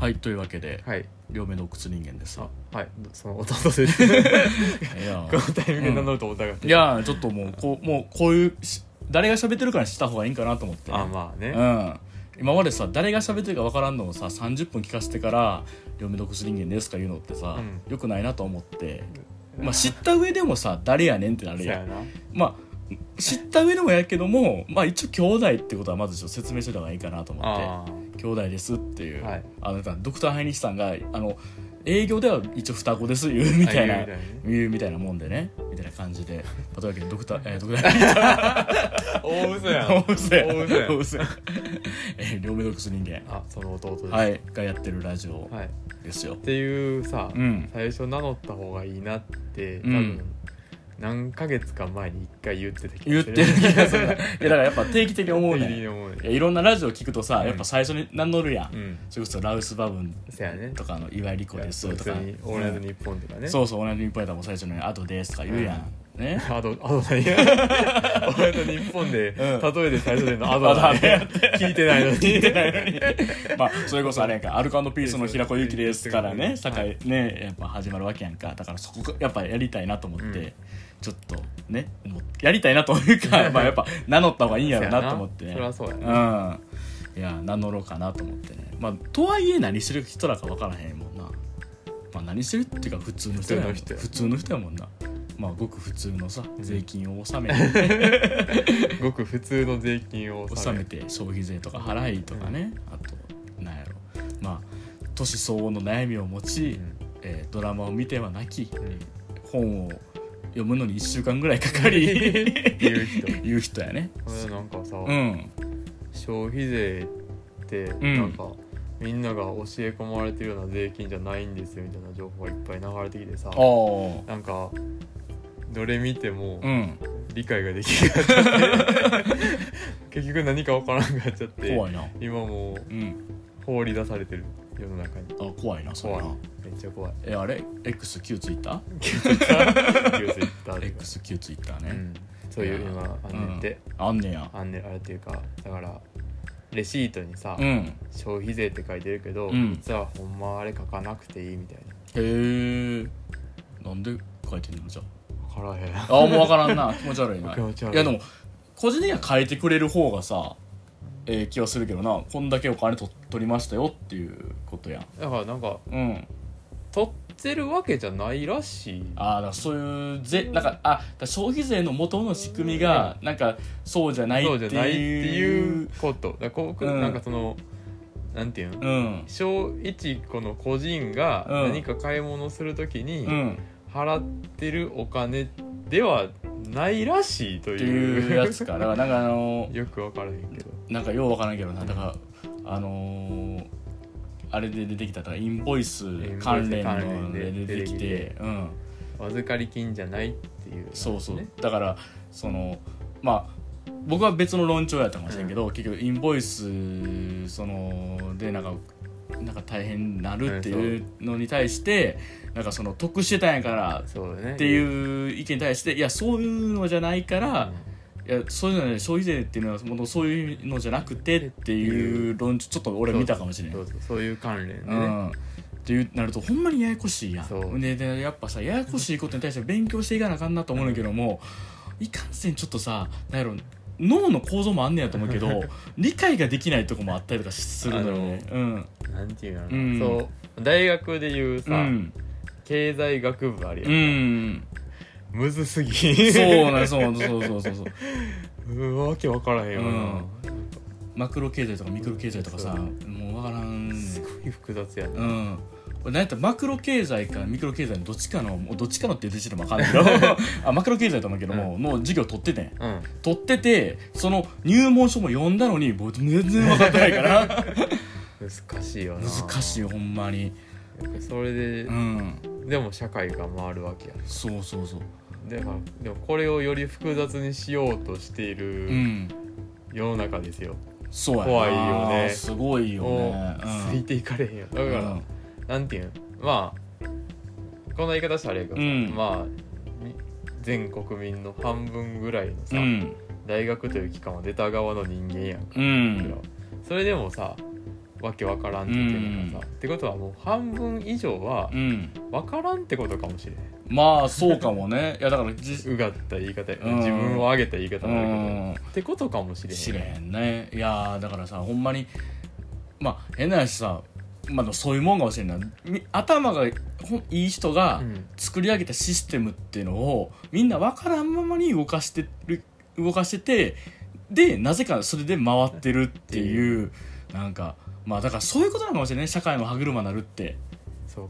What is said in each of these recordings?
はいというわけではい。両目の靴人間です。あはい。その弟です いや。このタイミングで名乗ると思ったからいやちょっともうこうもうこういうし誰が喋ってるかにした方がいいんかなと思って。あまあね。うん。今までさ誰が喋ってるか分からんのをさ30分聞かせてから「両目の薬人間です」か言うのってさ、うん。よくないなと思って、まあ、知った上でもさ誰やねんってなるやん。まあ知った上でもやけども、まあ、一応兄弟ってことはまずちょっと説明しといた方がいいかなと思って。あ兄弟ですっていう、はい。あのドクター・ハイニッシさんがあの営業では一応双子です 言うみたいなあ言うみたいなもんでねみたいな感じでというわけでドクター、えー、ドクター 大嘘やん。大嘘や大嘘や両目洞窟人間。あその弟です。はい。がやってるラジオはい、っですよ、ていうさ、うん。最初名乗った方がいいなって多うん。分、何ヶ月か前に一回言ってた気がする。言ってる気がするな。いやだからやっぱ定期的に思うねん。的に思うねいやいろんなラジオ聞くとさ、うん。やっぱ最初に名乗るやん、うん。それこそラウスバブン。そやね。とかの岩井莉子ですとか。普通に「オールナイトニッポン」とかね。そうそう同じ日本やったらもう最初に「あとです」とか言うやん、ね。アドアド何や オールナイトニッポンで、ん。例えで最初でのアドだね。聞いてないのに。聞いてないのに。まあそれこそあれやんか。アルカピースの平子ゆきですからね。はい境ねやっぱ始まるわけやんか。だからそこがやっぱやりたいなと思って、うんちょっとねやりたいなというか まあやっぱ名乗った方がいいんやろうなと思って。ね そりゃそうやな。うん。いや名乗ろうかなと思ってね。まあとはいえ何してる人らか分からへんもんな。まあ何してるっていうか普通の人やもん普通の人や。普通の人やもんな。まあごく普通のさうん。税金を納めて。ごく普通の税金を納めて。消費税とか払いとかね、あとなんやろ。まあ年相応の悩みを持ち、うん。えードラマを見ては泣きうん。本を読むのに1週間ぐらいかかり。言う人。言う人やね。これなんかさ、うん。消費税ってん。なんか、みんなが教え込まれてるような税金じゃないんですよみたいな情報がいっぱい流れてきてさなんかどれ見てもうん。理解ができなかったって結局何か分からなくなっちゃって今もううん。放り出されてる世の中に。あ怖いなそれ怖い。なめっちゃ怖い。えあれ？XQ ツイッター？気をついた気をついた XQ ツイッターね、うん。そういう今あんねんって、あんねや。あんねんあれっていうかだからレシートにさ、うん。消費税って書いてるけど、うん。実はほんまはあれ書かなくていいみたいへえなんで書いてんのじゃな分からへん。ああもう分からんな。気持ち悪いな。気持ち悪い。いやでも個人的には書いてくれる方がさええ気はするけどなこんだけお金と取りましたよっていうことやん。だからなんかうん。取ってるわけじゃないらしい。ああだからそういうぜなんかあ消費税の元の仕組みがなんかそうじゃないってそうじゃないっていいううこと。だからこううん。なんかそのなんていうの？うん。小一個の個人がうん。何か買い物するときにうん。払ってるお金ではないらしいとっていういうやつか。だからなんかあの よく分からへんけどなんかようわからんけどな。だからあのーあれで出てきただからインボイス関連関の連でで出てき出ててうん。預かり金じゃないっていう、そうそう。ねだからそのまあ僕は別の論調やったかもしれんけど、結局インボイスそのでなんかなんか大変になるっていうのに対して、なんかその得してたんやからっていう意見に対していやそういうのじゃないから、いやそういうのね消費税っていうのはもとそういうのじゃなくてっていう論調ちょっと俺見たかもしれんそうそうそういう関連でね、うん。っていうなるとほんまにややこしいやん。そう。ででやっぱさややこしいことに対して勉強していかなあかんなと思うんだけども、いかんせんちょっとさなんやろ脳の構造もあんねやと思うけど 理解ができないとこもあったりとかするのよね。うん。なんていうの、うん。そう大学でいうさ、うん、経済学部あるや、うんん、むずすぎ。そうなんそうそうそうそうそう。うわけ分からへんよな、マクロ経済とかミクロ経済とかさそうもうわからんすごい複雑やな、うん。これ何やったらマクロ経済かミクロ経済のどっちかのもうどっちかのって言ってちょっと分かんないけど。あマクロ経済と思うけども、の授業取っててん。うん。取っててその入門書も読んだのにもう全然分かってないから。難しいよな。難しいよほんまに。それでう、ん。でも社会が回るわけや。そうそうそうでもこれをより複雑にしようとしていうるん。世の中ですよ、そうやな。怖いよね。すごいよね。ついていかれへんよ。だから、なんていうん？まあこんな言い方したらあれやけどさ、うん。まあみ全国民の半分ぐらいのさ、うん。大学という機関は出た側の人間やんか、うん。それでもさわけわからんって言ってるのがさ、ってことはもう半分以上はうん。わからんってことかもしれんまあそうかもね。いやだからじうがった言い方やうん。自分を上げた言い方うなんだけど。んってことかもしれへん。知れへん。ねいやーだからさほんまにまあ変な話さまあそういうもんかもしれんな。いみ頭がほんいい人がうん。作り上げたシステムっていうのをみんな分からんままに動かしてる動かしててでなぜかそれで回ってるっていうなんかまあだからそういうことなのかもしれないね。社会の歯車になるって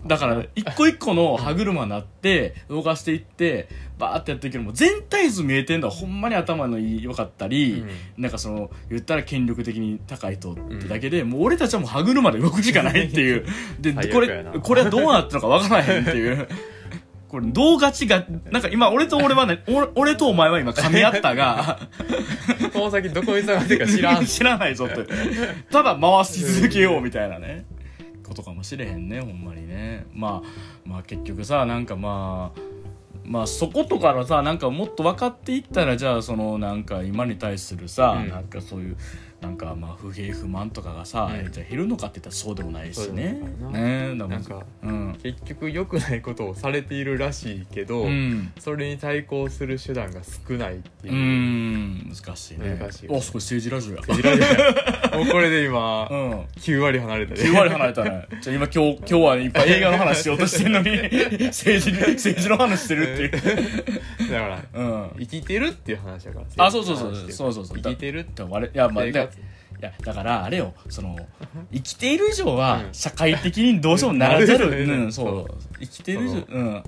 だから一個一個の歯車になって動かしていってバーってやっていくけども全体図見えてんのはほんまに頭のいい良かったり、なんかその言ったら権力的に高い人ってだけで、もう俺たちはもう歯車で動くしかないっていう。でこれこれはどうなったのかわからへんっていう。これどう勝ちがなんか今俺と俺はね俺俺とお前は今噛み合ったが この先どこに下がってるか知らん。知らないぞって。ただ回し続けようみたいなねことかもしれへんねほんまにね。まあまあ結局さなんかまあまあそことかのさなんかもっと分かっていったらじゃあそのなんか今に対するさ、うん。なんかそういうなんかまあ不平不満とかがさ、うん。じゃあ減るのかって言ったらそうでもないしね。ねだなんかうん。結局良くないことをされているらしいけど、うん。それに対抗する手段が少ないってういう、ん。難しいね。難しいおすごい政治ラジオや。いらんやんもうこれで今、うん。9割離れたで9割離れたね。じゃあ今今日、今日はいっぱい映画の話しようとしてんのに、政治、政治の話してるっていう。だからうん。生きてるっていう話だからあ、そうそうそう。そうそうそう。生きてるだあれいや、まあ、だや、だから、あれよ、その、生きている以上はう、ん。社会的にどうしてもならざる。う。ん、そう。生きている以上、うん。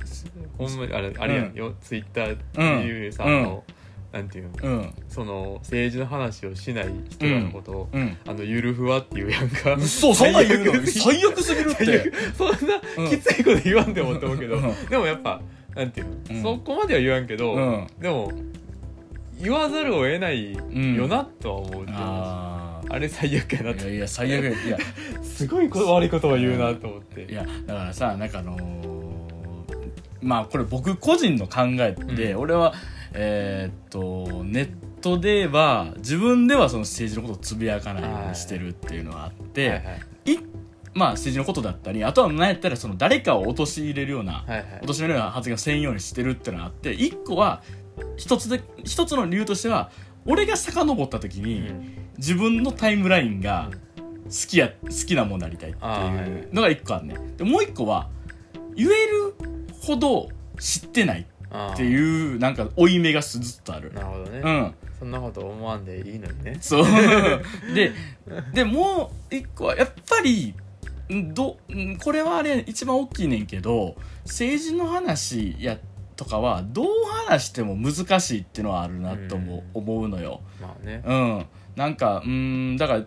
ほんまにあれあれやん。うん。よ、ツイッターっていうさ、うん。あのなんていうのうん。その政治の話をしない人らのこと。を、うん。あのゆるふわっていうやんか。そう、そんなん言うの？最最悪すぎるって。そんなうん。きついこと言わんでもって思うけど、うん。でもやっぱなんていうん。そこまでは言わんけど、うん。でも言わざるを得ないうんよなとは思うってああれ最悪やな。いやいや、最悪や。いや、すごいこと悪いことは言うなと思って、いやだからさなんかあのーまあこれ僕個人の考えって、うん。俺はえーっとネットでは自分ではその政治のことをつぶやかないようにしてるっていうのがあって、はいはい。いまあ政治のことだったりあとは何やったらその誰かを陥れるようなはいはい。落としめるような発言をせんようにしてるっていうのがあって一個は一つで一つの理由としては俺が遡った時に、うん。自分のタイムラインが好きや好きなものになりたいっていうのが一個あるねでもう一個は言えるほど知ってないっていうなんか負い目がずっとある。なるほどね、うん。そんなこと思わんでいいのにね。そう。ででもう一個はやっぱりんどんこれはあれ一番大きいねんけど政治の話やとかはどう話しても難しいっていうのはあるなとも思うのよ。まあね。うん、なんかうんだから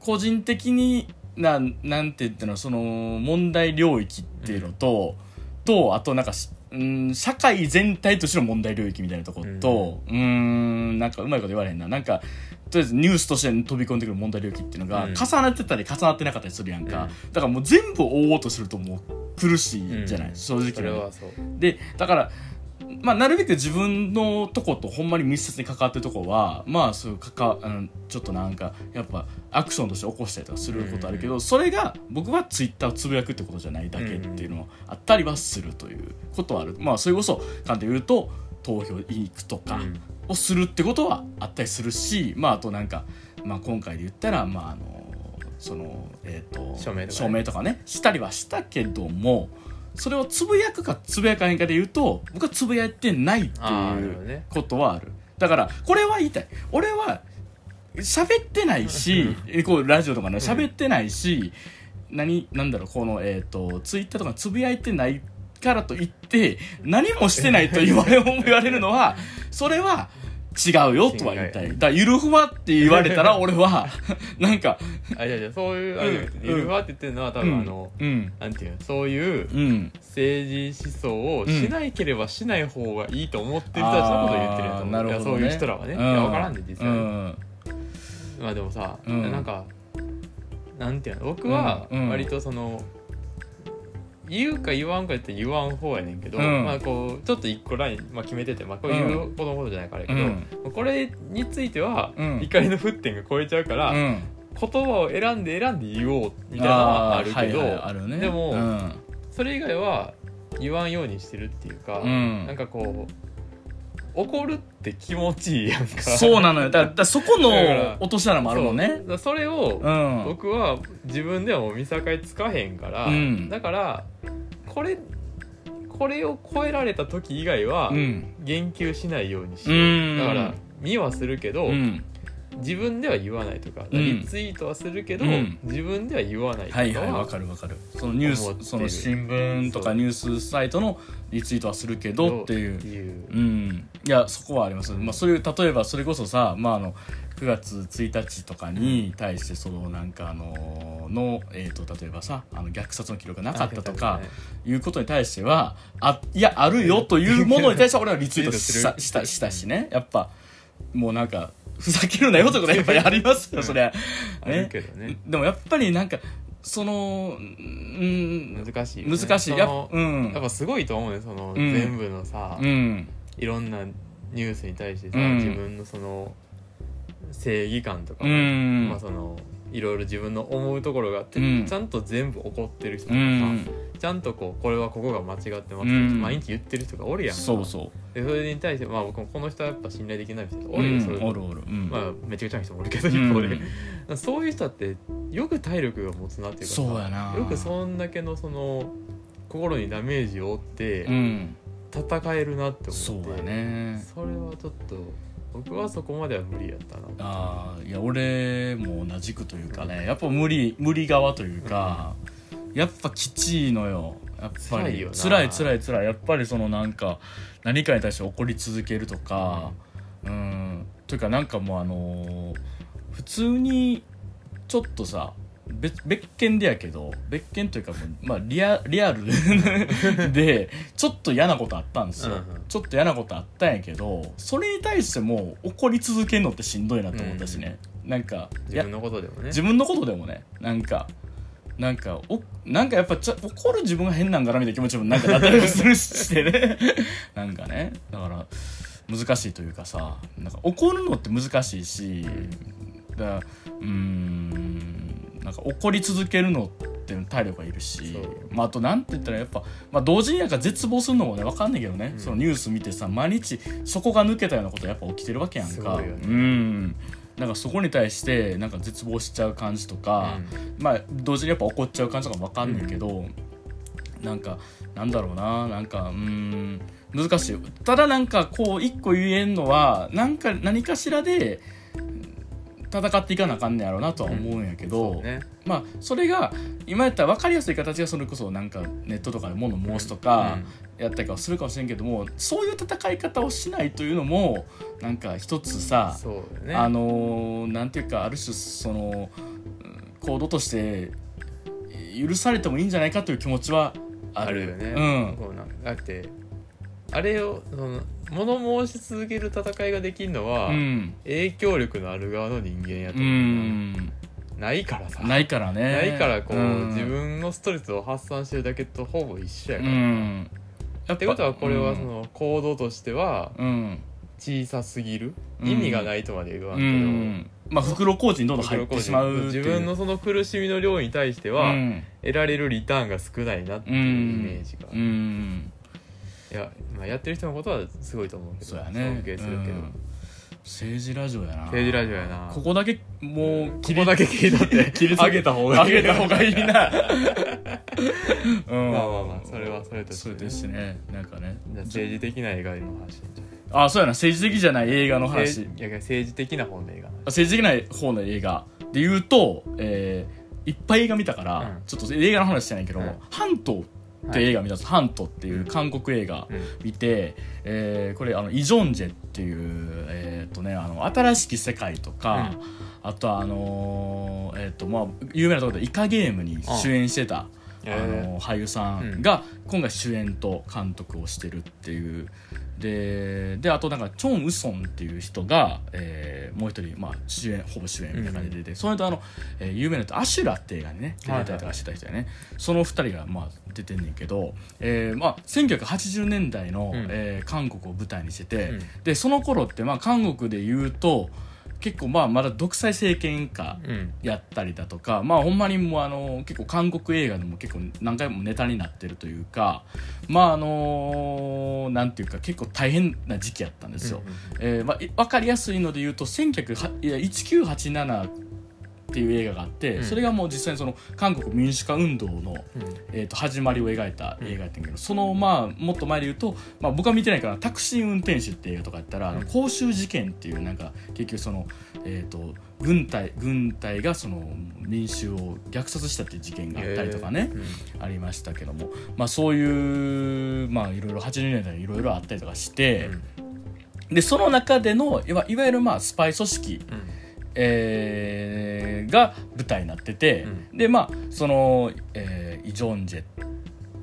個人的になんなんて言ってのその問題領域っていうのと、とあとなんかしうん社会全体としての問題領域みたいなところとうん。なんかうまいこと言われへんな。なんかとりあえずニュースとして飛び込んでくる問題領域っていうのがうん。重なってたり重なってなかったりするやんか、うん。だからもう全部追おうとするともう苦しいじゃない、うん。正直それはそう。でだからまあ、なるべく自分のとことほんまに密接に関わってるとこはまあそういうかかあのちょっとなんかやっぱアクションとして起こしたりとかすることあるけど、それが僕はツイッターをつぶやくってことじゃないだけっていうのはあったりはするということはある、まあそれこそ簡単に言うと投票行くとかうん。をするってことはあったりするし、まああとなんか、まあ、今回で言ったらまああのそのえっ、と署名とかね。署名とかね。したりはしたけどもそれをつぶやくかつぶやかへんかで言うと僕はつぶやいてないっていうことはある。だからこれは言いたい。俺は喋ってないしこうラジオとかね喋ってないし、何なんだろうこのえっ、とツイッターとかつぶやいてないからといって何もしてないと言われ 言われるのはそれは違うよとは言いたい。だゆるふわって言われたら 俺はなんかあいやいやそういうあれうん。ゆるふわって言ってるのは多分あの、うん。なんていうのそういううん。政治思想をしないければしない方がいいと思ってる人たちのことを言ってるんやと思うあーなるほどね。そういう人らはね、うん。いや分からんで実際、うん。まあでもさ、うん。なんかなんていうの僕は割とその、言うか言わんかって言わん方やねんけど、うん。まあこうちょっと一個ライン、まあ、決めてて、まあ、こういううほどのことじゃないからやけど、うん。これについては、うん。怒りの沸点が超えちゃうから、うん。言葉を選んで選んで言おうみたいなのはあるけど、はいはいね。でもうん。それ以外は言わんようにしてるっていうか、うん。なんかこう怒るって気持ちいいやんか。そうなのよ。だだそこの落とし穴もあるもんね。そそれをうん。僕は自分ではもう見境つかへんから、うん。だからこれこれを超えられた時以外はうん。言及しないようにしよう。ん。うだから見はするけど、うん自分では言わないとか、うん。リツイートはするけど、うん。自分では言わないとかはいはいわかるわかる。そのニュ思ってる。ースその新聞とかニュースサイトのリツイートはするけどっていう。う。うん。いやそこはあります、まあ、そういう例えばそれこそさ、まあ、あの9月1日とかに対してそのなんかあのの、えー、と例えばさあの虐殺の記録がなかったとかいうことに対してはあいやあるよというものに対しては俺はリツイートし たしたしたしね。やっぱもうなんかふざけるなよということはやっぱりありますよそれあるけどね。でもやっぱりなんかそのうん難しいよね、難しい。やっうん。やっぱすごいと思うねその、うん。全部のさ、うん。いろんなニュースに対してさ、うん。自分のその正義感とかうも、ん。まあそのいろいろ自分の思うところがあって、うん。ちゃんと全部怒ってる人とうかさ、ん。ちゃんとこうこれはここが間違ってますって、うん。毎日言ってる人がおるやんか。そうそう。でそれに対してまあ僕もこの人はやっぱ信頼できない人がおうん。るよ、そういうおるおる。うん。まあめちゃくちゃな人もおるけど、うん。一方で。そういう人ってよく体力が持つなっていうかさそうやな。よくそんだけのその心にダメージを負ってうん。戦えるなって思って、そうやね。それはちょっと僕はそこまでは無理やったな。ああいや俺も同じくというかねやっぱ無理無理側というか、やっぱきちいのよ。やっぱり辛い辛い辛い。やっぱりそのなんか何かに対して怒り続けるとかうん。というかなんかもうあのー普通にちょっとさ別別件でやけど別件というかもう、まあ、リアリアル でちょっと嫌なことあったんですよ、うんうん。ちょっと嫌なことあったんやけどそれに対しても怒り続けるのってしんどいなと思ったしね、なんかいや自分のことでもね。自分のことでもね。なんかなんかおなんかやっぱちょ怒る自分が変なんかなみたいな気持ちもなんかなったりもするししてね。なんかね。だから難しいというかさ。なんか怒るのって難しいしだからうーんなんか怒り続けるのって体力がいるしまあ、あとなんて言ったらやっぱ、まあ、同時になんか絶望するのもね分かんないけどね、うん。そのニュース見てさ毎日そこが抜けたようなことやっぱ起きてるわけやんか。うん。なんかそこに対してなんか絶望しちゃう感じとか、まあ同時にやっぱ怒っちゃう感じとかも分かんないけど、なんかなんだろうななんかうーん難しい。ただなんかこう一個言えんのはなんか何かしらで戦っていかなあかんねやろうなとは思うんやけど、そうね。まあそれが今やったら分かりやすい形がそれこそなんかネットとかで物申すとかやったりはするかもしれんけどもそういう戦い方をしないというのもなんか一つさ、ね。あのーなんていうかある種そのうん行動として許されてもいいんじゃないかという気持ちはある。あるよね、うん。そうなんだってあれをその物申し続ける戦いができるのは、うん、影響力のある側の人間やとう思うな、ん、ないからさ。ないからね。ないからこう、ん。自分のストレスを発散してるだけとほぼ一緒やうから、ん。やってことはこれはそうん。の行動としてはうん。小さすぎる、うん。意味がないとまで言わんうけど、ん。まあ袋小路にどんどん入ってしまう自分のその苦しみの量に対しては、うん。得られるリターンが少ないなっていうイメージが、いうんや、まあ、やってる人のことはすごいと思うけどそうやね。尊敬するけど、うん。政治ラジオやな。政治ラジオやな。ここだけもうここだけ切り取って切り上げた方がいい上げた方がいいな。うん。まあまあまあそれはそれとしてね。それですね。なんかね。政治的な映画の話。じあそうやな。政治的じゃない映画の話。いや政治的な方の映画。政治的な方の映画で言うと、えーいっぱい映画見たから、うん。ちょっと映画の話してないけどうん「ハント」って映画見たんです「ハント」っていう韓国映画うん。見て、えーこれあのイ・ジョンジェっていう、えーっとね、あの新しき世界とか、あとはあのーえーっとまあ、有名なところで「イカゲーム」に主演してた、うんあの俳優さんが今回主演と監督をしてるっていう。でであとなんかチョン・ウソンっていう人が、えーもう一人、まあ、主演ほぼ主演みたいな感じで出て、それとあの、えー有名なアシュラって映画にね出てたりとかしてた人やね、その二人が、まあ、出てんねんけど、えーまあ、1980年代の、うん。えー韓国を舞台にしてて、うん。でその頃って、まあ、韓国で言うと結構まあまだ独裁政権下うんやったりだとかまあほんまにもうあの結構韓国映画でも結構何回もネタになってるというかまああのなんていうか結構大変な時期やったんですよ。えーまあ、い分かりやすいので言うと1908いや1987っていう映画があって、うん。それがもう実際にその韓国民主化運動の、うん。えー、と始まりを描いた映画やったんやけど、そのまあもっと前で言うと、まあ、僕は見てないからタクシー運転手っていう映画とかやったら、うん。公衆事件っていうなんか結局その、えー、と軍隊軍隊がその民衆を虐殺したっていう事件があったりとかね、うん。ありましたけども、まあ、そういうまあいろいろ80年代いろいろあったりとかして、でその中でのいわいわゆるまあスパイ組織、うんえーが舞台になってて、でまあその、えーイ・ジョンジェ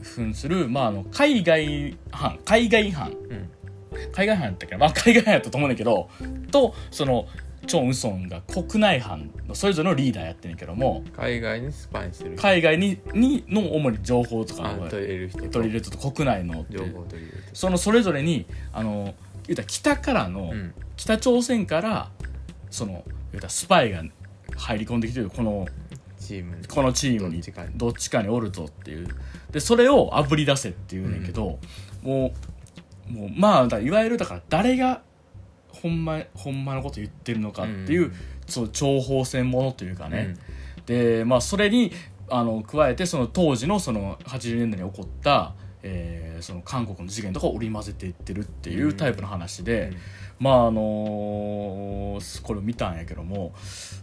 扮する、まあ、あの海外犯海外犯うん。海外犯やったっけな、まあ、海外犯やったと思うんだけどとそのチョン・ウソンが国内犯のそれぞれのリーダーやってんけども海外にスパイする海外ににの主に情報とかをあ取り入れる人。と取り入れると国内のって。情報を取り入れるそのそれぞれにあの言うたら北からの、とうん。北朝鮮からその言うたらスパイが入り込んできてるこのチームに。このチームにどっちかに。おるぞっていう。でそれをあぶり出せっていうねんけど、もうもうまあいわゆるだから誰がほんまほんまのこと言ってるのかっていう、うん。そう情報戦ものというかね、でまあそれにあの加えてその当時のその80年代に起こった、えーその韓国の事件とかを織り交ぜていってるっていうタイプの話で、まああのーこれを見たんやけども、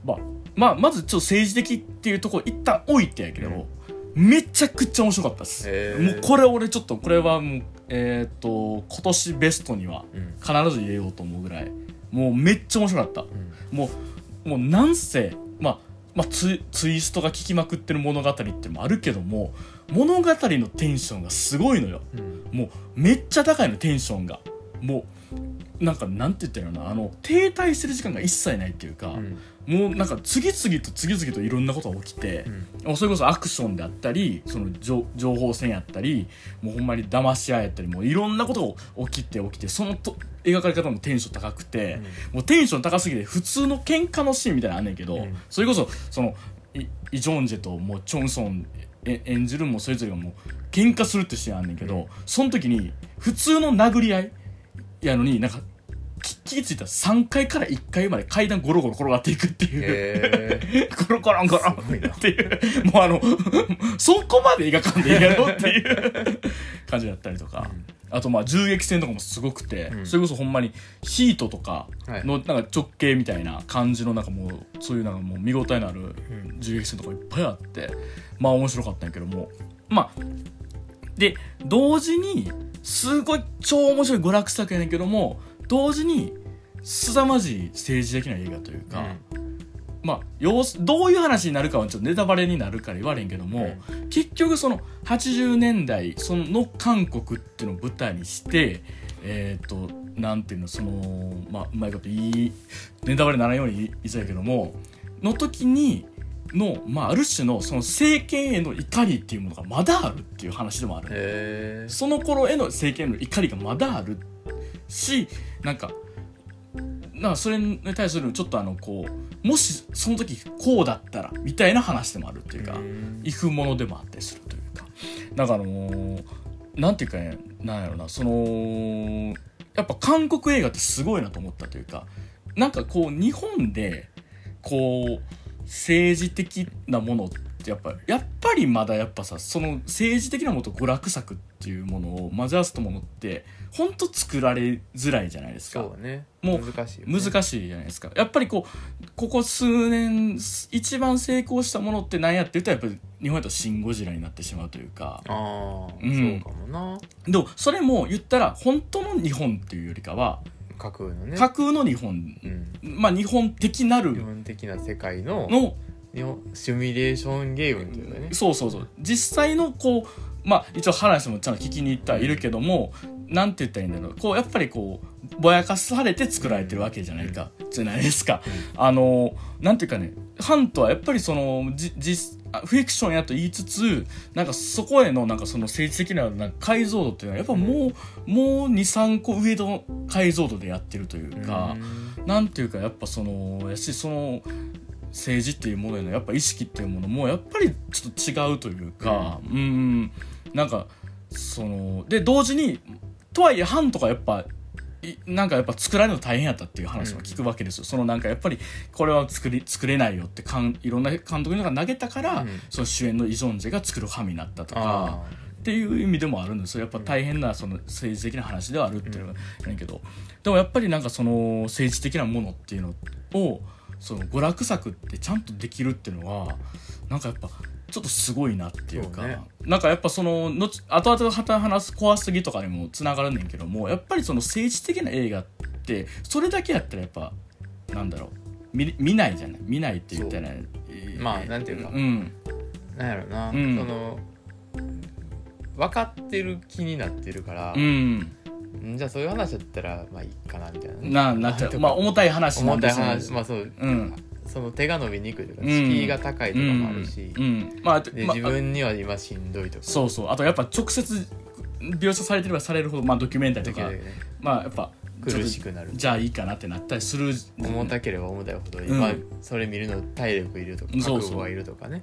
まあ、まあまずちょっと政治的っていうところ一旦置いてやけど、めちゃくちゃ面白かったです、へー。もうこれ俺ちょっとこれはもうえっ、と今年ベストにはうん。必ず入れようと思うぐらいもうめっちゃ面白かった。うん。もうもうなんせまあまあ、ツツイストが聞きまくってる物語ってもあるけども物語のテンションがすごいのよ。うん。もうめっちゃ高いのテンションが。もうなんかなんて言ったらいいのかなあの停滞してる時間が一切ないっていうか、うん。もうなんか次々と次々といろんなことが起きてう、ん。それこそアクションであったりその情情報戦やったりもうほんまに騙し合いやったりもういろんなことが起きて起きてそのと描かれ方もテンション高くて、もうテンション高すぎて普通の喧嘩のシーンみたいなのあんねんけど、うん。それこそそのイイ・ジョンジェともうチョンソンえ演じるもそれぞれがもう喧嘩するってシーンあんねんけど、うん。そその時に普通の殴り合いやのになんかき気ぃ付いたら3階から1階まで階段ゴロゴロ転がっていくっていう。へゴロゴロンゴロンっていう、もうあの、そこまで描かんでいいやろっていう。感じだったりとか、あとまあ銃撃戦とかもすごくて、うん。それこそほんまにヒートとかはい。のなんか直径みたいな感じのなんかもうそういうなんかもう見応えのあるうん。銃撃戦とかいっぱいあってまあ面白かったんやけども。まあで同時にすごい超面白い娯楽作やねんけども同時に凄まじい政治的な映画というか、まあ要すどういう話になるかはちょっとネタバレになるから言われんけども、結局その80年代その韓国っていうのを舞台にしてえっ、となんていうのそのまあうまいこと言いネタバレにならないように言いそうやけどもの時にの、まあ、ある種のその政権への怒りっていうものがまだあるっていう話でもある、その頃への政権への怒りがまだあるしなんかなんかそれに対するちょっとあのこうもしその時こうだったらみたいな話でもあるっていうかうん畏怖ものでもあったりするというか。なんかあのーなんていうかねなんやろなそのやっぱ韓国映画ってすごいなと思ったというかなんかこう日本でこう政治的なものってやっぱやっぱりまだやっぱさその政治的なものと娯楽作っていうものを混ぜ合わせたものってほんと作られづらいじゃないですか。そうね。もう難しいよね。難しいじゃないですか。やっぱりこうここ数年一番成功したものって何やって言ったらやっぱり日本やと「シン・ゴジラ」になってしまうというか。ああ、うん。そうかもな。でもそれも言ったら本当の日本っていうよりかは架空のね。架空の日本、うん。まあ日本的な基る本的な世界のの日本シミュレーションゲームっていうかね。そうそうそう。実際のこうまあ一応話もちゃんと聞きに行ってはいるけども、なんて言ったらいいんだろう。こうやっぱりこうぼやかされて作られてるわけじゃないか、じゃないですか。あのなんていうかねハントはやっぱりそのじ実あフィクションやと言いつつなんかそこへのなんかその政治的ななんか解像度っていうのはやっぱもう、もう23個上の解像度でやってるというか、なんていうかやっぱそのやしその政治っていうものへのやっぱ意識っていうものもやっぱりちょっと違うというかうん。なんかそので同時にとはいえ藩とかやっぱいなんかやっぱ作られるの大変やったっていう話も聞くわけですよ、そのなんかやっぱりこれは作り作れないよってかんいろんな監督のが投げたから、うん。その主演のイ・ジョンジェが作るファミになったとかあっていう意味でもあるんですよ。やっぱ大変なその政治的な話ではあるっていうのがやけど、でもやっぱりなんかその政治的なものっていうのをその娯楽作ってちゃんとできるっていうのはなんかやっぱちょっとすごいなっていうかそうね。なんかやっぱその後後々話す怖すぎとかにもつながるねんけどもやっぱりその政治的な映画ってそれだけやったらやっぱなんだろう見見ないじゃない見ないって言ったらえーまあなんていうか。うん。なんやろな、うん。その分かってる気になってるからう、んんじゃあそういう話だったらまあいいかなみたいなね、ななっちゃう。まあ重たい話なん重たいですよ話まあそう、うん。その手が伸びにくいとかうん。敷居が高いとかもあるし、うん。うん。まあまあで自分には今しんどいとか。そうそう。あとやっぱ直接描写されてればされるほど、まあ、ドキュメンタリーとかだけでね。まあやっぱ苦しくなる。じゃあいいかなってなったりする重たければ重たいほどん。今それ見るの体力いるとかそうそう。覚悟がいるとかね。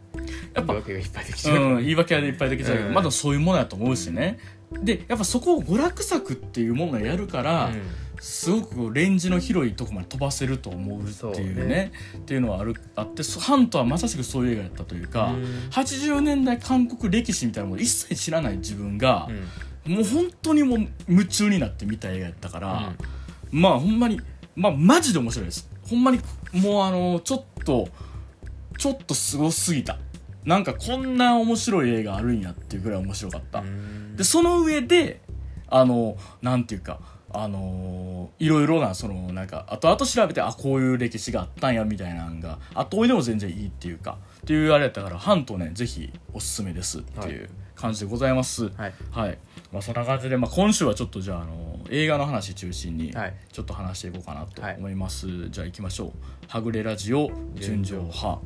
やっぱ言い訳がいっぱいできちゃう、うん、言い訳はいっぱいできちゃうけど、うん。まだそういうものやと思うしね、でやっぱそこを娯楽作っていうものをやるから、うん。すごくレンジの広いとこまで飛ばせると思うっていうねね。っていうのはあるあってそハントはまさしくそういう映画やったというか、うん。80年代韓国歴史みたいなものを一切知らない自分がう、ん。もう本当にもう夢中になって見た映画やったから、まあほんまにまあマジで面白いです。ほんまにもうあのちょっとちょっとすごすぎたなんかこんな面白い映画あるんやっていうぐらい面白かった、うん。でその上であのなんていうかあのいろいろなそのなんか後々調べてあこういう歴史があったんやみたいなのが後追いでも全然いいっていうかっていうあれやったから半島ねぜひおすすめですっていう感じでございます。はい。はい、まあ、そんな感じで、まあ、今週はちょっとじゃああの映画の話中心にはい。ちょっと話していこうかなとはい。思います、じゃあ行きましょう「はぐれラジオ純情派」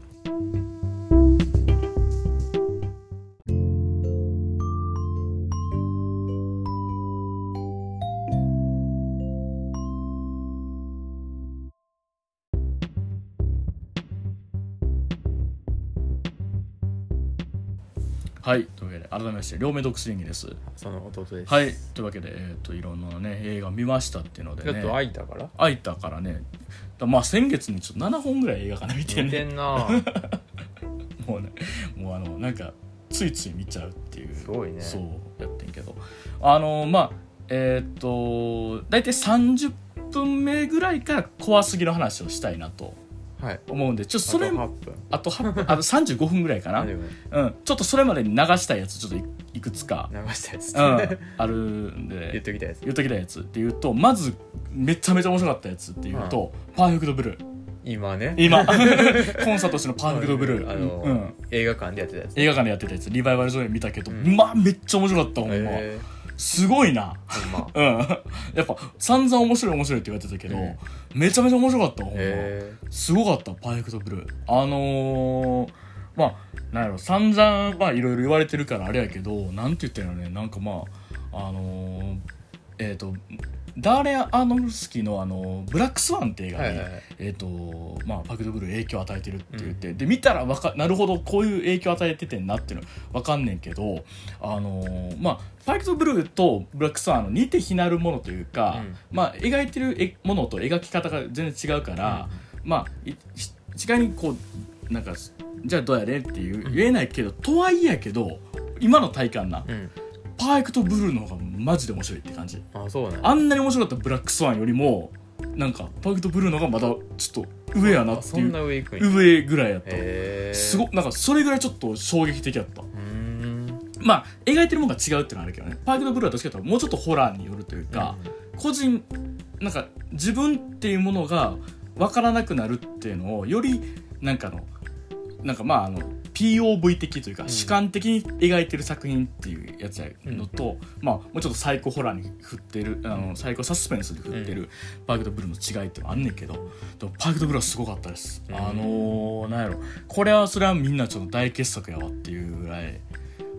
はい。というわけで改めまして両目独身です。その弟です。はい。というわけで、えー、といろんなね映画見ましたっていうのでね。ちょっと開いたから？開いたからね。だまあ先月にちょっと7本ぐらい映画かな見てね。見てんな。もうねもうあのなんかついつい見ちゃうっていう。すごいね。そうやってんけど。あのまあえーっと大体30分目ぐらいから怖すぎの話をしたいなとはい思うんでちょっとそれあと8分。あと8分あと35分ぐらいかな、うん、ちょっとそれまでに流したいやつちょっといいくつか、流したやつ。うん、あるんで。言っときたいやつ。言っときたいやつっていうとまずめちゃめちゃ面白かったやつっていうと、パーフェクトブルー。今ね。今。コンサートしてのパーフェクトブルー、あのうん、映画館でやってたやつ。映画館でやってたやつ。リバイバル上映見たけど、うん。まあめっちゃ面白かったほんま、えすごいな。ーほんま。うん。やっぱ散々面白い面白いって言われてたけど、うんめちゃめちゃ面白かったほんま、えすごかったパーフェクトブルー。あのー、まあなんやろ散々まあいろいろ言われてるからあれやけどなんて言ったらね。なんかまああのー、えっ、とダーレン・アーノフスキーのあの「ブラックスワン」って映画に、えっ、とまあパクトブルー影響を与えてるって言って、で見たらわかなるほどこういう影響を与えててんなっていうのわかんねんけどあのーまあパーフェクトブルーとブラックスワンの似て非なるものというか、うん。まあ描いてる絵ものと描き方が全然違うから、まあいひ一概にこうなんかじゃあどうやれっていううん。言えないけど、とはいえやけど今の体感な、うんパーフェクトブルーの方がマジで面白いって感じ。あそうあんなに面白かったブラックスワンよりもなんかパーフェクトブルーの方がまだちょっと上やなってそんいうな上ぐらいやった、すごなんかそれぐらいちょっと衝撃的やった。まあ描いてるものが違うっていうのはあるけどね。パーフェクトブルーはどっちかというともうちょっとホラーによるというか、個人なんか自分っていうものが分からなくなるっていうのをよりなんかあのなんかまああの POV 的というか、うん。主観的に描いてる作品っていうやつやのと、まあもうちょっとサイコホラーに振ってるあのサイコサスペンスに振ってるパークとブルーの違いっていうのあんねんけどでもパークとブルーはすごかったです、うん。あのー、なんやろ。これはそれはみんなちょっと大傑作やわっていうぐらい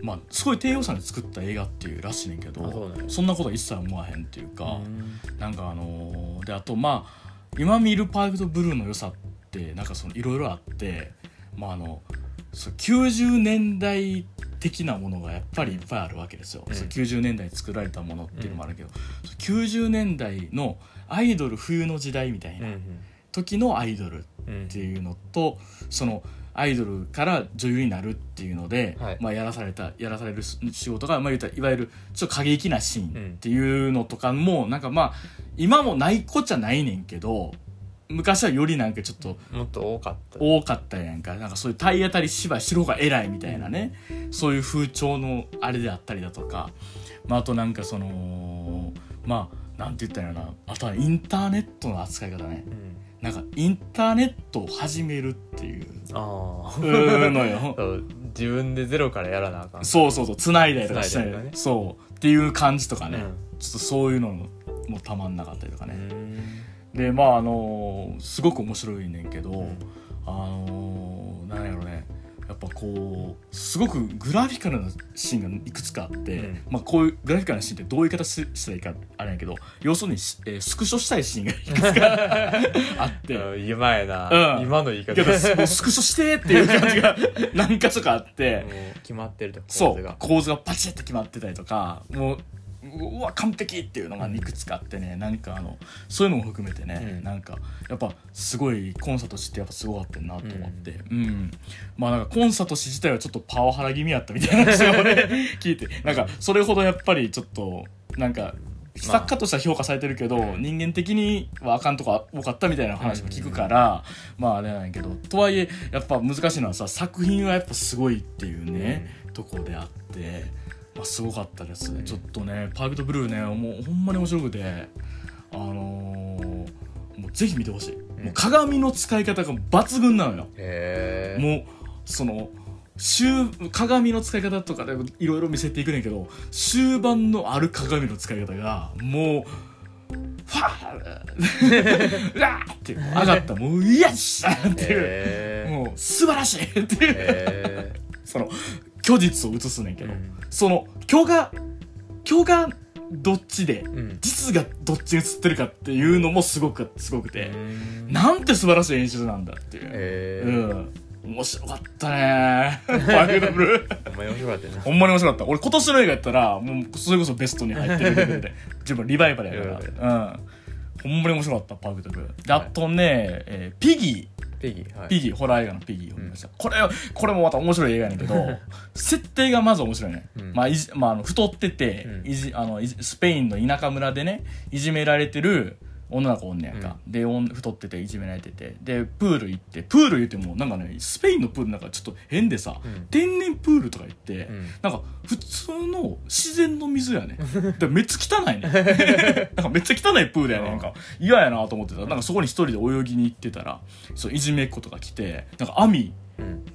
まあすごい低予算で作った映画っていうらしいねんけどあそんなことは一切思わへんっていうか、うん。なんかあのーであとまあ今見るパークとブルーの良さってなんかそのいろいろあってまああのそう90年代的なものがやっぱりいっぱいあるわけですよ、うんそう90年代に作られたものっていうのもあるけど、そう90年代のアイドル冬の時代みたいうんうなん。時のアイドルっうんていうのとそのアイドルから女優になるっていうので、はい。まあ、やらされたやらされる仕事が、まあ、言ったらいわゆるちょっと過激なシーンっていうのとかも、なんかまあ今もないこっちゃないねんけど昔はよりなんかちょっともっと多かった。多かったやんか。なんかそういう体当たり芝居しろ方が偉いみたいなね、そういう風潮のあれであったりだとか、まあ、あとなんかそのまあなんて言ったらいいのかな。あとはインターネットの扱い方ね。うん。なんかインターネットを始めるっていう。ああうのよ。自分でゼロからやらなあかん。そうそうそう。繋いだりとかしたりね。そう。っていう感じとかね、うん。ちょっとそういうのももうたまんなかったりとかうね、んでまああのーすごく面白いねんけど、ん。あのーなんやろね。やっぱこうすごくグラフィカルなシーンがいくつかあって、うん。まあ、こういうグラフィカルなシーンってどういう言い方ししたらいいかあれやけど要するにし、えースクショしたいシーンがいくつか あって。うん今やな、うん。今の言い方。けスクショしてっていう感じが 何か所かあって、決まってるとそう。構図が。構図がパチッと決まってたりとかもううわ完璧っていうのがいくつかあってねなんかあのそういうのも含めてね、うん。なんかやっぱすごいコンサートしてやっぱすごかったなと思って。うん、まあなんかコンサート師自体はちょっとパワハラ気味やったみたいな話をね 聞いてなんかそれほどやっぱりちょっとなんか作家としては評価されてるけど、人間的にはあかんとこ多かったみたいな話も聞くから、まああれなんやけどとはいえやっぱ難しいのはさ作品はやっぱすごいっていうね、とこであって、まあ、すごかったです。ね、ちょっとねパークとブルーねもうほんまに面白くてあのーもうぜひ見てほしい、もう鏡の使い方が抜群なのよ。もうその終鏡の使い方とかでいろいろ見せていくねんけど終盤のある鏡の使い方がもうファー うわーって上がった。もうイエッシャーっていう、へもう素晴らしいっていう。え その虚実を映すねんけど、うん。その虚が虚がどっちでうん。実がどっちに映ってるかっていうのもすごくすごくて、うん。なんて素晴らしい演出なんだっていう、へえうん。面白かったねファイブダブル。お前面白かったほんまに面白かった。俺今年の映画やったらもうそれこそベストに入ってるレベルで 自分リバイバルやから。うん。ほんまに面白かったパークダブル。であとね、えーピギーペギー。はい。ピギーホラー映画のピギーを見ました、これこれもまた面白い映画やねんけど 設定がまず面白いね、うん。まあいじまあ、あの太ってて、うん。いじあのいじスペインの田舎村でねいじめられてる女の子おんねやんか、でおん太ってていじめられてて。でプール行ってプール言ってもなんかねスペインのプールなんかちょっと変でさ、うん。天然プールとか行って、ん。なんか普通の自然の水やねで めっちゃ汚いね なんかめっちゃ汚いプールやねなんか。嫌やなと思ってた。なんかそこに一人で泳ぎに行ってたらそういじめっ子とか来てなんか網うん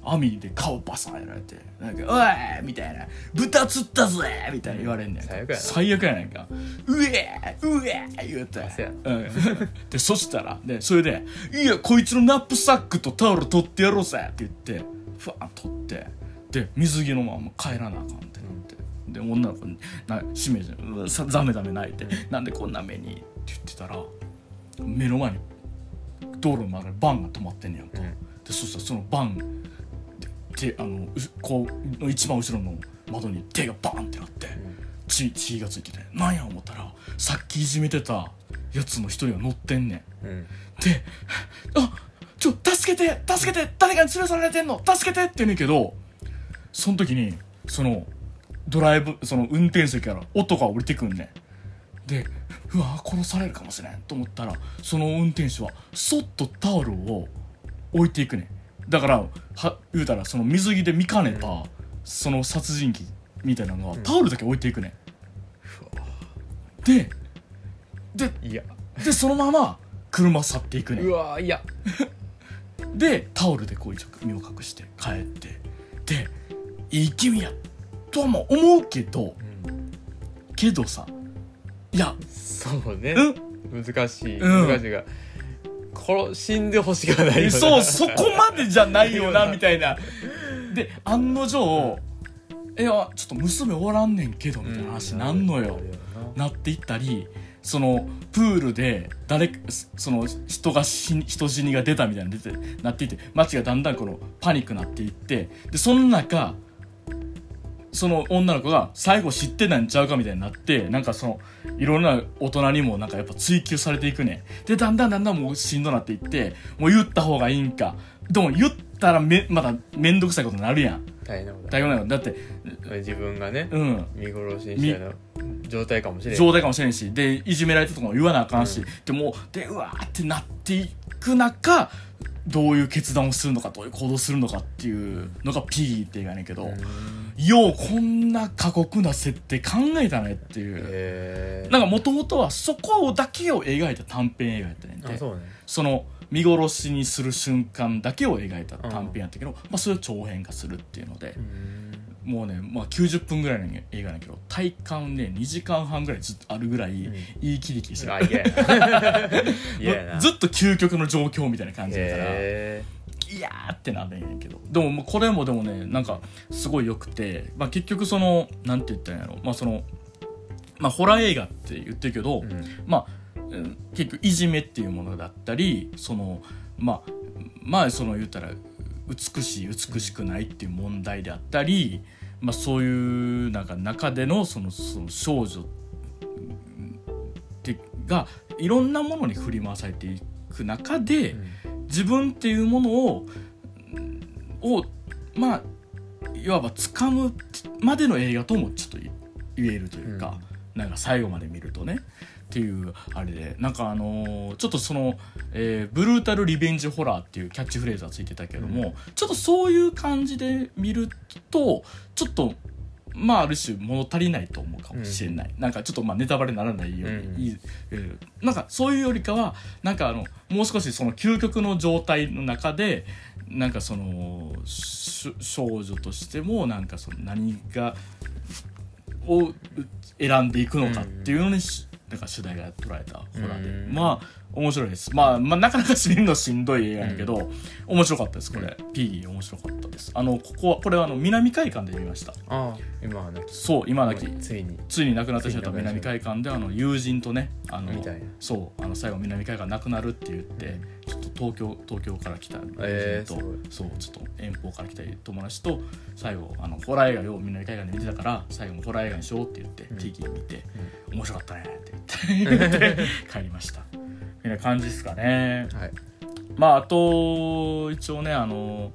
網で顔バサンやられてなんか「おい!」みたいな「豚釣ったぜ!」みたいな言われんねん最悪やな最悪やねんか「うえーうえー!」言うてうんでそしたらでそれで「いやこいつのナップサックとタオル取ってやろうぜ!」って言ってファン取ってで水着のまま帰らなあかんってなってで女の子になしめじゃさザメザメ泣いて「なんでこんな目に?」って言ってたら目の前に道路の周りにバンが止まってんねやんか、うんでそしたらそのバンで手あのうこう一番後ろの窓に手がバンってなって、血血がついててなんや思ったらさっきいじめてたやつの一人が乗ってんねん。うん。で「あちょ助けて助けて誰かに連れ去られてんの助けて!」って言うねんけどその時にそのドライブその運転席から音が降りてくんねん。でうわ殺されるかもしれんと思ったらその運転手はそっとタオルを置いていくね。んだからは言うたらその水着で見かねた、その殺人鬼みたいなのが、タオルだけ置いていくね。んででいや。でそのまま車去っていくね。んうわいや。でタオルでこう一応身を隠して帰って。っていい君やとも思うけどうん。けどさいやそうね。うん。難しい。うん。難しいが殺死んでほしくはないよなそうそこまでじゃないよなみたいな。で案の定「いやちょっと娘おらんねんけど」みたいな話なんのよ、なっていったりそのプールで誰かその人が死に人死にが出たみたいなの出てなっていって街がだんだんこのパニックになっていってでその中その女の子が最後知ってたんちゃうかみたいになってなんかそのいろんな大人にもなんかやっぱ追求されていくね。んでだんだんだんだんもうしんどなっていってもう言った方がいいんか。でも言ったらめまた面倒くさいことになるやん。大変なことだ大変なのだって自分がねうん。見殺しにしたような状態かもしれない状態かもしれんし。でいじめられたとかも言わなあかんし、でもうでうわーってなっていく中どういう決断をするのかどういう行動をするのかっていうのが P って映画やねんけど、ようこんな過酷な設定考えたねっていう、なんかもともとはそこだけを描いた短編映画やったねんて。あそうね。その見殺しにする瞬間だけを描いた短編やったけど、まあ、それを長編化するっていうので、もうね、まあ、90分ぐらいの映画だけど体感ね2時間半ぐらいずっとあるぐらいん。いいキリキリする、あ嫌やな嫌や なずっと究極の状況みたいな感じだから、へいやーってなるんやけど。でもこれもでもねなんかすごい良くて、まあ、結局そのなんて言ったんやろ。まあそのまあホラー映画って言ってるけど、えうん。まあうん結局いじめっていうものだったりそのまあまあその言ったら美しい美しくないっていう問題であったり、まあ、そういうなんか中でのそのその少女ってがいろんなものに振り回されていく中で、自分っていうものををまあいわば掴むまでの映画ともちょっと言えるというか、なんか最後まで見るとねっていうあれでなんかあのーちょっとその、えーブルータルリベンジホラー」っていうキャッチフレーズがついてたけども、ちょっとそういう感じで見るとちょっとまあある種物足りないと思うかもしれない、なんかちょっとまあネタバレにならないように、うん。なんかそういうよりかはなんかあのもう少しその究極の状態の中でなんかそのし少女としてもなんかその何がをう選んでいくのかっていうのにし、なんか主題が捉えたホラーで、うん。まあ面白いです、まあ、まあなかなか知るのしんどい映画やけど、面白かったですこれ、P 面白かったです。あのここはこれはあの南海岸で見ました。ああ今はなき。そう今なき。ついに。ついに亡くなってしまった南海岸であの友人とねあのそうあの最後南海岸亡くなるって言って、ちょっと東京東京から来た友人と、えーそうちょっと遠方から来た友達と最後あのホラー映画を南海岸で見てたから最後もホラー映画にしようって言って、うん。T 見て、面白かったねって言って言って帰りました。みたいな感じですかね。はい。まああと一応ねあの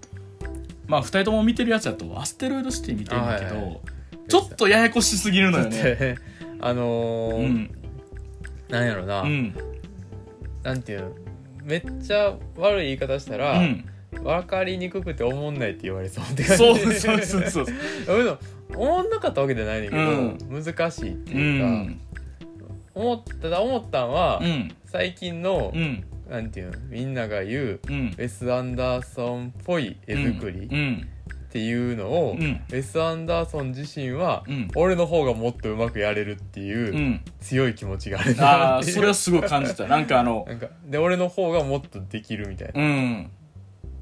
まあ2人とも見てるやつだとアステロイドシティ見てるんだけど、あはいはい。ちょっとややこしすぎるのよね。であのーうん。なんやろな、うん。なんていうの？めっちゃ悪い言い方したうら、ん。分かりにくくて思んないって言われそうって感じ。そうそうそうそう 思んなかったわけじゃないねんだけど、難しいってういうか、ん。思っただ思ったんは、うん。最近の、うん。なんていうのみんなが言ううん。ウェス・アンダーソンっぽい絵作りうんっていうのを、うん。ウェス・アンダーソン自身は、うん。俺の方がもっとうまくやれるっていううん。強い気持ちがあるああなっていう。それはすごい感じた。なんかあのなんかで俺の方がもっとできるみたいな、うん。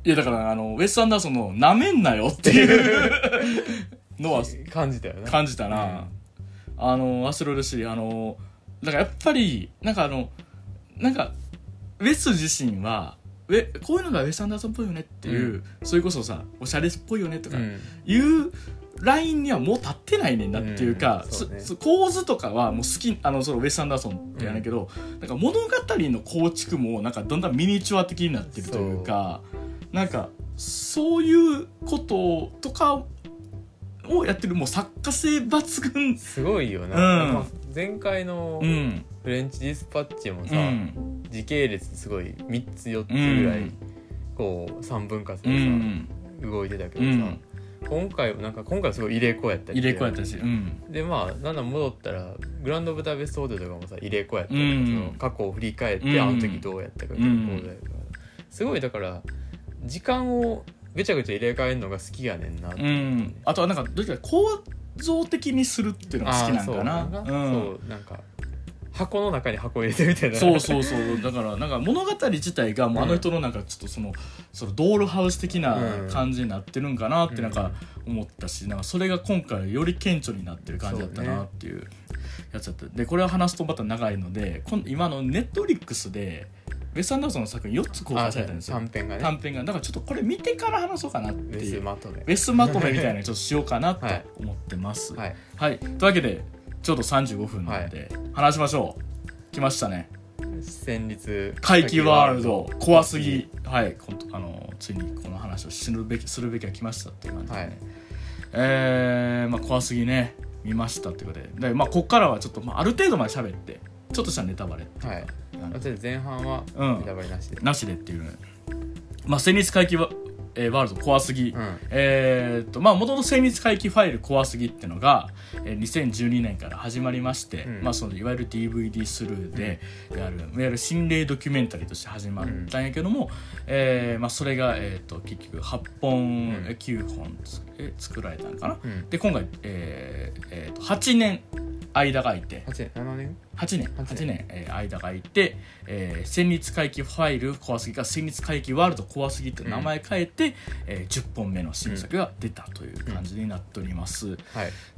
いやだからあのウェス・アンダーソンの「なめんなよ」っていう のは感じたよな。感じたな、あのアスロイドシティあのだからやっぱりなんかあのなんかウェス自身はウェこういうのがウェス・アンダーソンっぽいよねっていう、それこそさおしゃれっぽいよねとかうん。いうラインにはもう立ってないねんなっていうか、うん。そうね。構図とかはもう好きあのそのウェス・アンダーソンってやねんけど、なんか物語の構築もなんかだんだんミニチュア的になってるというかなんかそういうこととかをやってるもう作家性抜群。すごいよな、うん。まあ前回のうんフレンチディスパッチもさ、うん。時系列すごい3つ4つぐらい、うん。こう3分割うでさ、ん動いてたけどさ、うん。今回はなんか今回はすごい入れ子やったり入れ子やったしうん。でまあなんだ戻ったらグランドブダベストホテルとかもさ入れ子やったり、うん。その過去を振り返って、うん。あの時どうやったかみたいなことやから、すごいだから時間をぐちゃぐちゃ入れ替えるのが好きやねんなってあとはなんかどういうか構造的にするっていうのが好きなんかな。そうそうなんか箱の中に箱入れてみたいな。そうそうそう。だからなんか物語自体がもうあの人のなんかちょっとそのそのドールハウス的な感じになってるんかなってなんか思ったしなんかそれが今回より顕著になってる感じだったなっていうやつだった。でこれを話すとまた長いので今今のネットフリックスでウェス・アンダーソンの作品4つ公開されたんですよ。短編がね。短編が。だからちょっとこれ見てから話そうかなってベいう。ウェスまとめ。みたいなのちょっとしようかなとはい思ってます。はい。はい、というわけでちょうど35分なので、話しましょう。来ましたね。戦慄怪奇ワールド怖すぎ。はいこんあのついにこの話をするべきするべきが来ましたっていう感じで、ね。はい。えーまあ、怖すぎね。見ましたっていうことで。で、まあ、こっからはちょっと、まあ、ある程度まで喋ってちょっとしたネタバレっていうか。はい。前半はうん。ネタバレなしで。なしでっていう。ねまあ戦慄回帰ワ,、えーワールド怖すぎ、うん。えーっとまあもともと戦慄回帰ファイル怖すぎっていうのが、えー2012年から始まりまして、うん。まあそのいわゆる DVD スルーでやる、いわゆる心霊ドキュメンタリーとして始まったんやけども、えーまあ、それが、えーっと結局8本、うん。え9本つえ作られたのかな、うん。で今回、えーえーっと8年間が空いて。8年7年8年八年8年、えー間が空いて、えー戦慄回帰ファイル怖すぎが戦慄回帰ワールド怖すぎって名前変えて、えー10本目の新作が出たという感じになっております、はい。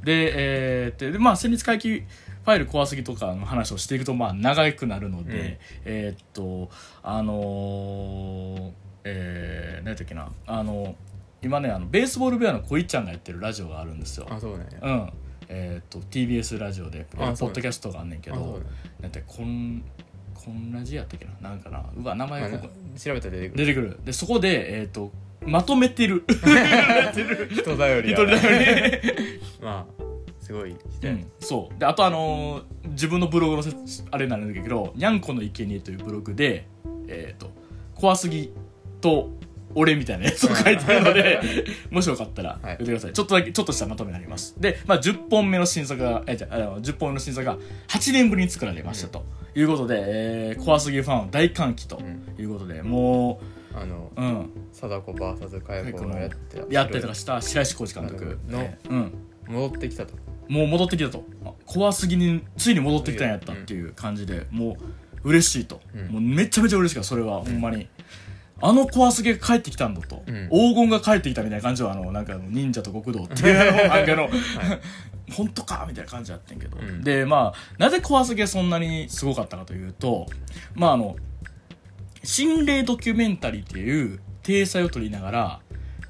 で,、えーででまあ戦慄回帰ファイル怖すぎとかの話をしていくとまあ長くなるので、うん。えーっとあのー、えー、何やったっけなあの今ねあのベースボールベアのこいちゃんがやってるラジオがあるんですよ。あそうね。うんえー、と TBS ラジオでポッドキャストがあんねんけどあそうねなんてこんこんラジやったっけな？なんかな？うわ名前ここ調べたら出てくる。出てくる。でそこでえっ、とまとめてる。人だより一人だよ まあすごいうん、そう。であとあのー自分のブログのせあれなんだけど「にゃんこの生贄というブログでえっ、と怖すぎと俺みたいなやつを書いてるのでもしよかったらはい。言ってください、ちょっとだけちょっとしたまとめになります。で、まあ、10本目の新作がえじゃああの10本目の新作が8年ぶりに作られましたということで、えー怖すぎファンは大歓喜とうん。いうことで、もあのううん。貞子 VS かや子のやってたやったりとかした白石浩二監督。のえーうん。戻ってきたと。もう戻ってきたと。あ怖すぎについに戻ってきたんやったっていう感じで、もう嬉しいと、うん。もうめちゃめちゃ嬉しいからそれはほんまに、あの怖すぎが帰ってきたんだと、うん。黄金が帰ってきたみたいな感じはあのなんかあの忍者と極道っていうあの なんかの、本当かみたいな感じだったんやけど、うん。でまあなぜ怖すぎがそんなにすごかったかというとまああの心霊ドキュメンタリーっていう体裁を取りながら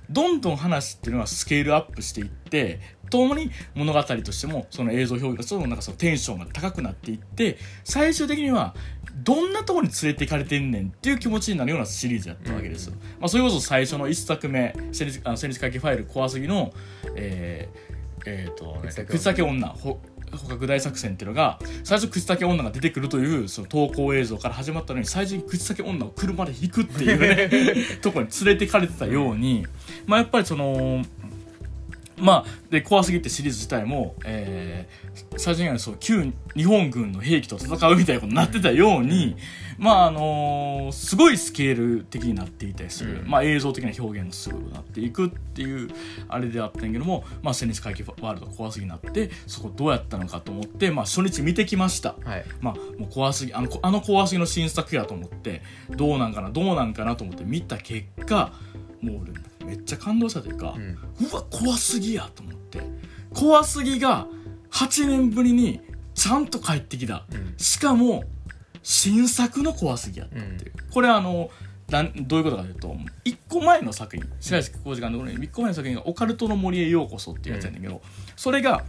どんどん話っていうのはスケールアップしていってともに物語としてもその映像表現ともなんかそのテンションが高くなっていって最終的にはどんなところに連れて行かれてんねんっていう気持ちになるようなシリーズやったわけです、まあ、それこそ最初の1作目「戦慄あの戦慄回帰ファイル怖すぎの」えー、えー、と口先女。ほ捕獲大作戦っていうのが最初口先女が出てくるというその投稿映像から始まったのに最初に口先女を車で引くっていうね ところに連れてかれてたように、まあやっぱりそのまあで怖すぎてシリーズ自体も、えー、最初にはそう旧日本軍の兵器と戦うみたいなことになってたように、まああのーすごいスケール的になっていたりする、うん。まあ映像的な表現もすごくなっていくっていうあれであったんやけども、まあ、戦日回帰ワールド怖すぎになってそこどうやったのかと思って、まあ、初日見てきました。はい。まあ、もう怖すぎあのあの怖すぎの新作やと思ってどうなんかなどうなんかなと思って見た結果もう俺めっちゃ感動したというか、うん。うわ怖すぎやと思って。怖すぎが8年ぶりにちゃんと帰ってきた。うん。しかも新作の怖すぎやったっていう、これはあのなんどういうことかというと1個前の作品白石浩二監督の1個前の作品が「オカルトの森へようこそ」っていうやつやねんけど、それが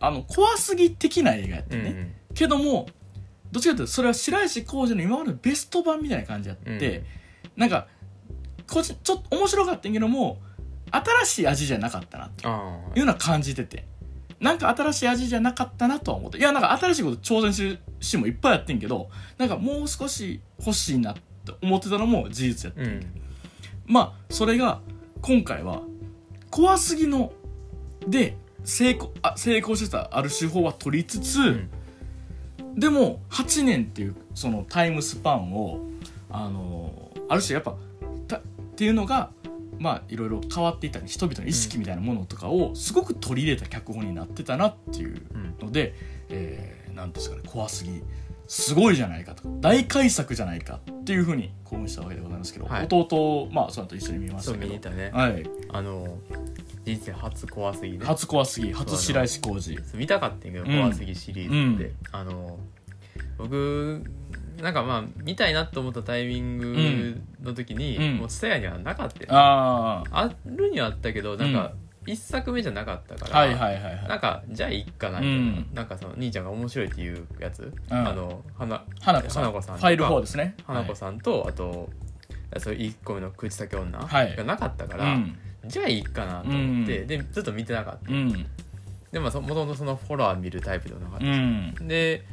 あの怖すぎ的な映画やったね、うんうん。けどもどっちかというとそれは白石浩二の今までのベスト版みたいな感じやって、なんかこちちょっと面白かったんやけども新しい味じゃなかったなってあいうのは感じてて。なんか新しい味じゃなかったなとは思って。いやなんか新しいこと挑戦するシーンもいっぱいやってんけどなんかもう少し欲しいなって思ってたのも事実やったあうん。まあそれが今回は怖すぎので成功あ成功してたある手法は取りつつ、ん。でも8年っていうそのタイムスパンをあのある種やっぱたっていうのがまあいろいろ変わっていったり人々の意識みたいなものとかをすごく取り入れた脚本になってたなっていううん。ので、えー、なんですかね怖すぎすごいじゃないかと大改作じゃないかっていうふうに興奮したわけでございますけど、はい。弟まあその後一緒に見ましそうたけど。見に行ったね。はい、あの人生初怖すぎね初怖すぎ初白石浩二。見たかったんやけどうん怖すぎシリーズって、うん。あの僕なんかまあ見たいなと思ったタイミングの時に、うん。もうツタヤにはなかったよああるにはあったけどなんか一作目じゃなかったかあら、はいはいはいはい。なんかじゃあいっかなみたいな、うん。なんかその兄ちゃんが面白いっていうやつ、あの花花子さん花子さんファイル4ですね。花子さんと、あとそう1個目の口先女はい。がなかったから、うん。じゃあいいかなと思って、うん。でずっと見てなかった、うん。でもともとそのホラー見るタイプではなかったうし、ん。で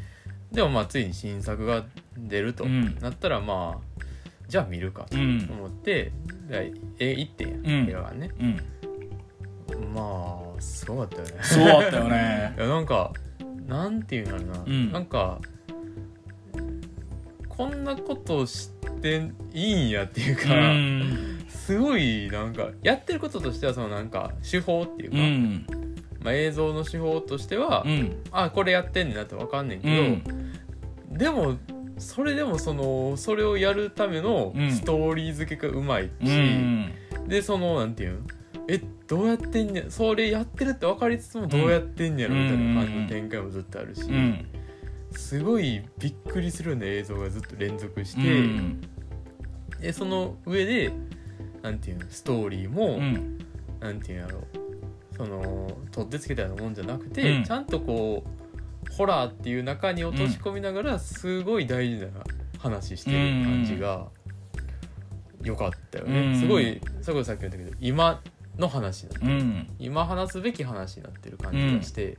でもまあついに新作が出るとうん。なったらまあじゃあ見るかとうん。思って、でえ行ってんや、ん。映画館ね。うん。まあすごかったよね。そうだったよね。いやなんかなんていうんやろな、うん。なんかこんなことしていいんやっていううか、ん。すごいなんかやってることとしてはそのなんか手法っていうか、うんまあ、映像の手法としては、うん。あこれやってんねんなって分かんねんうけど、ん。でもそれでもそのそれをやるためのうん。ストーリー付けがうまいし、うん。でそのなんていうんえどうやってんねん？それやってるって分かりつつもどうやってんねやろ？みたいな感じの展開もずっとあるし、うん。すごいびっくりするような映像がずっと連続して、うん。でその上でなんていうの？ストーリーも、うん。なんていうんやろ？その取ってつけたようなもんじゃなくて、うん。ちゃんとこうホラーっていう中に落とし込みながらすごい大事な話してる感じが良かったよね、うん。すごいそれこそさっき言ったけど今の話だうん。今話すべき話になってる感じがして、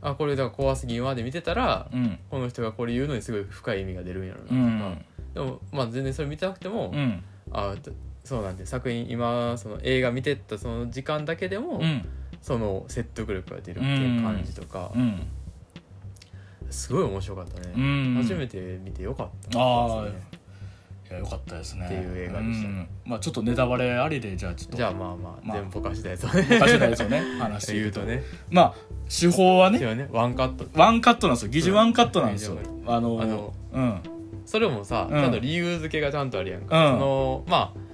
あこれだから怖すぎ今まで見てたらうん。この人がこれ言うのにすごい深い意味が出るんやろううなとか、ん。でもまあ全然それ見てなくても、うん。あだそうなんで作品今その映画見てったその時間だけでも、うん。その説得力が出るっていう感じとか、うん。すごい面白かったね、うん。初めて見てよかったああ。ですね。いやよかったですね。っていう映画でしたうん。まあちょっとネタバレありでじゃあちょっとじゃあまあまあ、まあ全部ぼかしたやつをね。昔のやつをね 話して言うとね。まあ手法はねねワンカット。ワンカットなんですよ。疑似ワンカットなんですよ。うん。あのあのうん。それもさ、うん。ちゃんと理由付けがちゃんとあるやんか、うん。そのまあ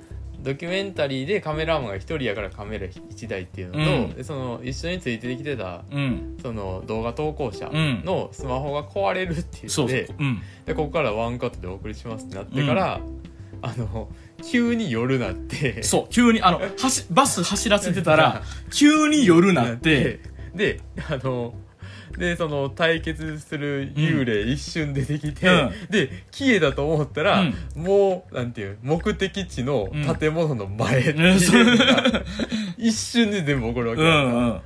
ドキュメンタリーでカメラマンが一人やからカメラ1台っていうのと、うん。でその一緒についてきてたうん。その動画投稿者のスマホが壊れるっていうそうそう。ので,、ここからワンカットでお送りしますってなってから、あの急に夜なって。そう急にあの走バス走らせてたら 急に夜なって。であのでその対決する幽霊一瞬出てきて、うん。で消えたと思ったら、もうなんていう目的地の建物の前っていうのが一瞬で全部起こるわうけやんかんうん。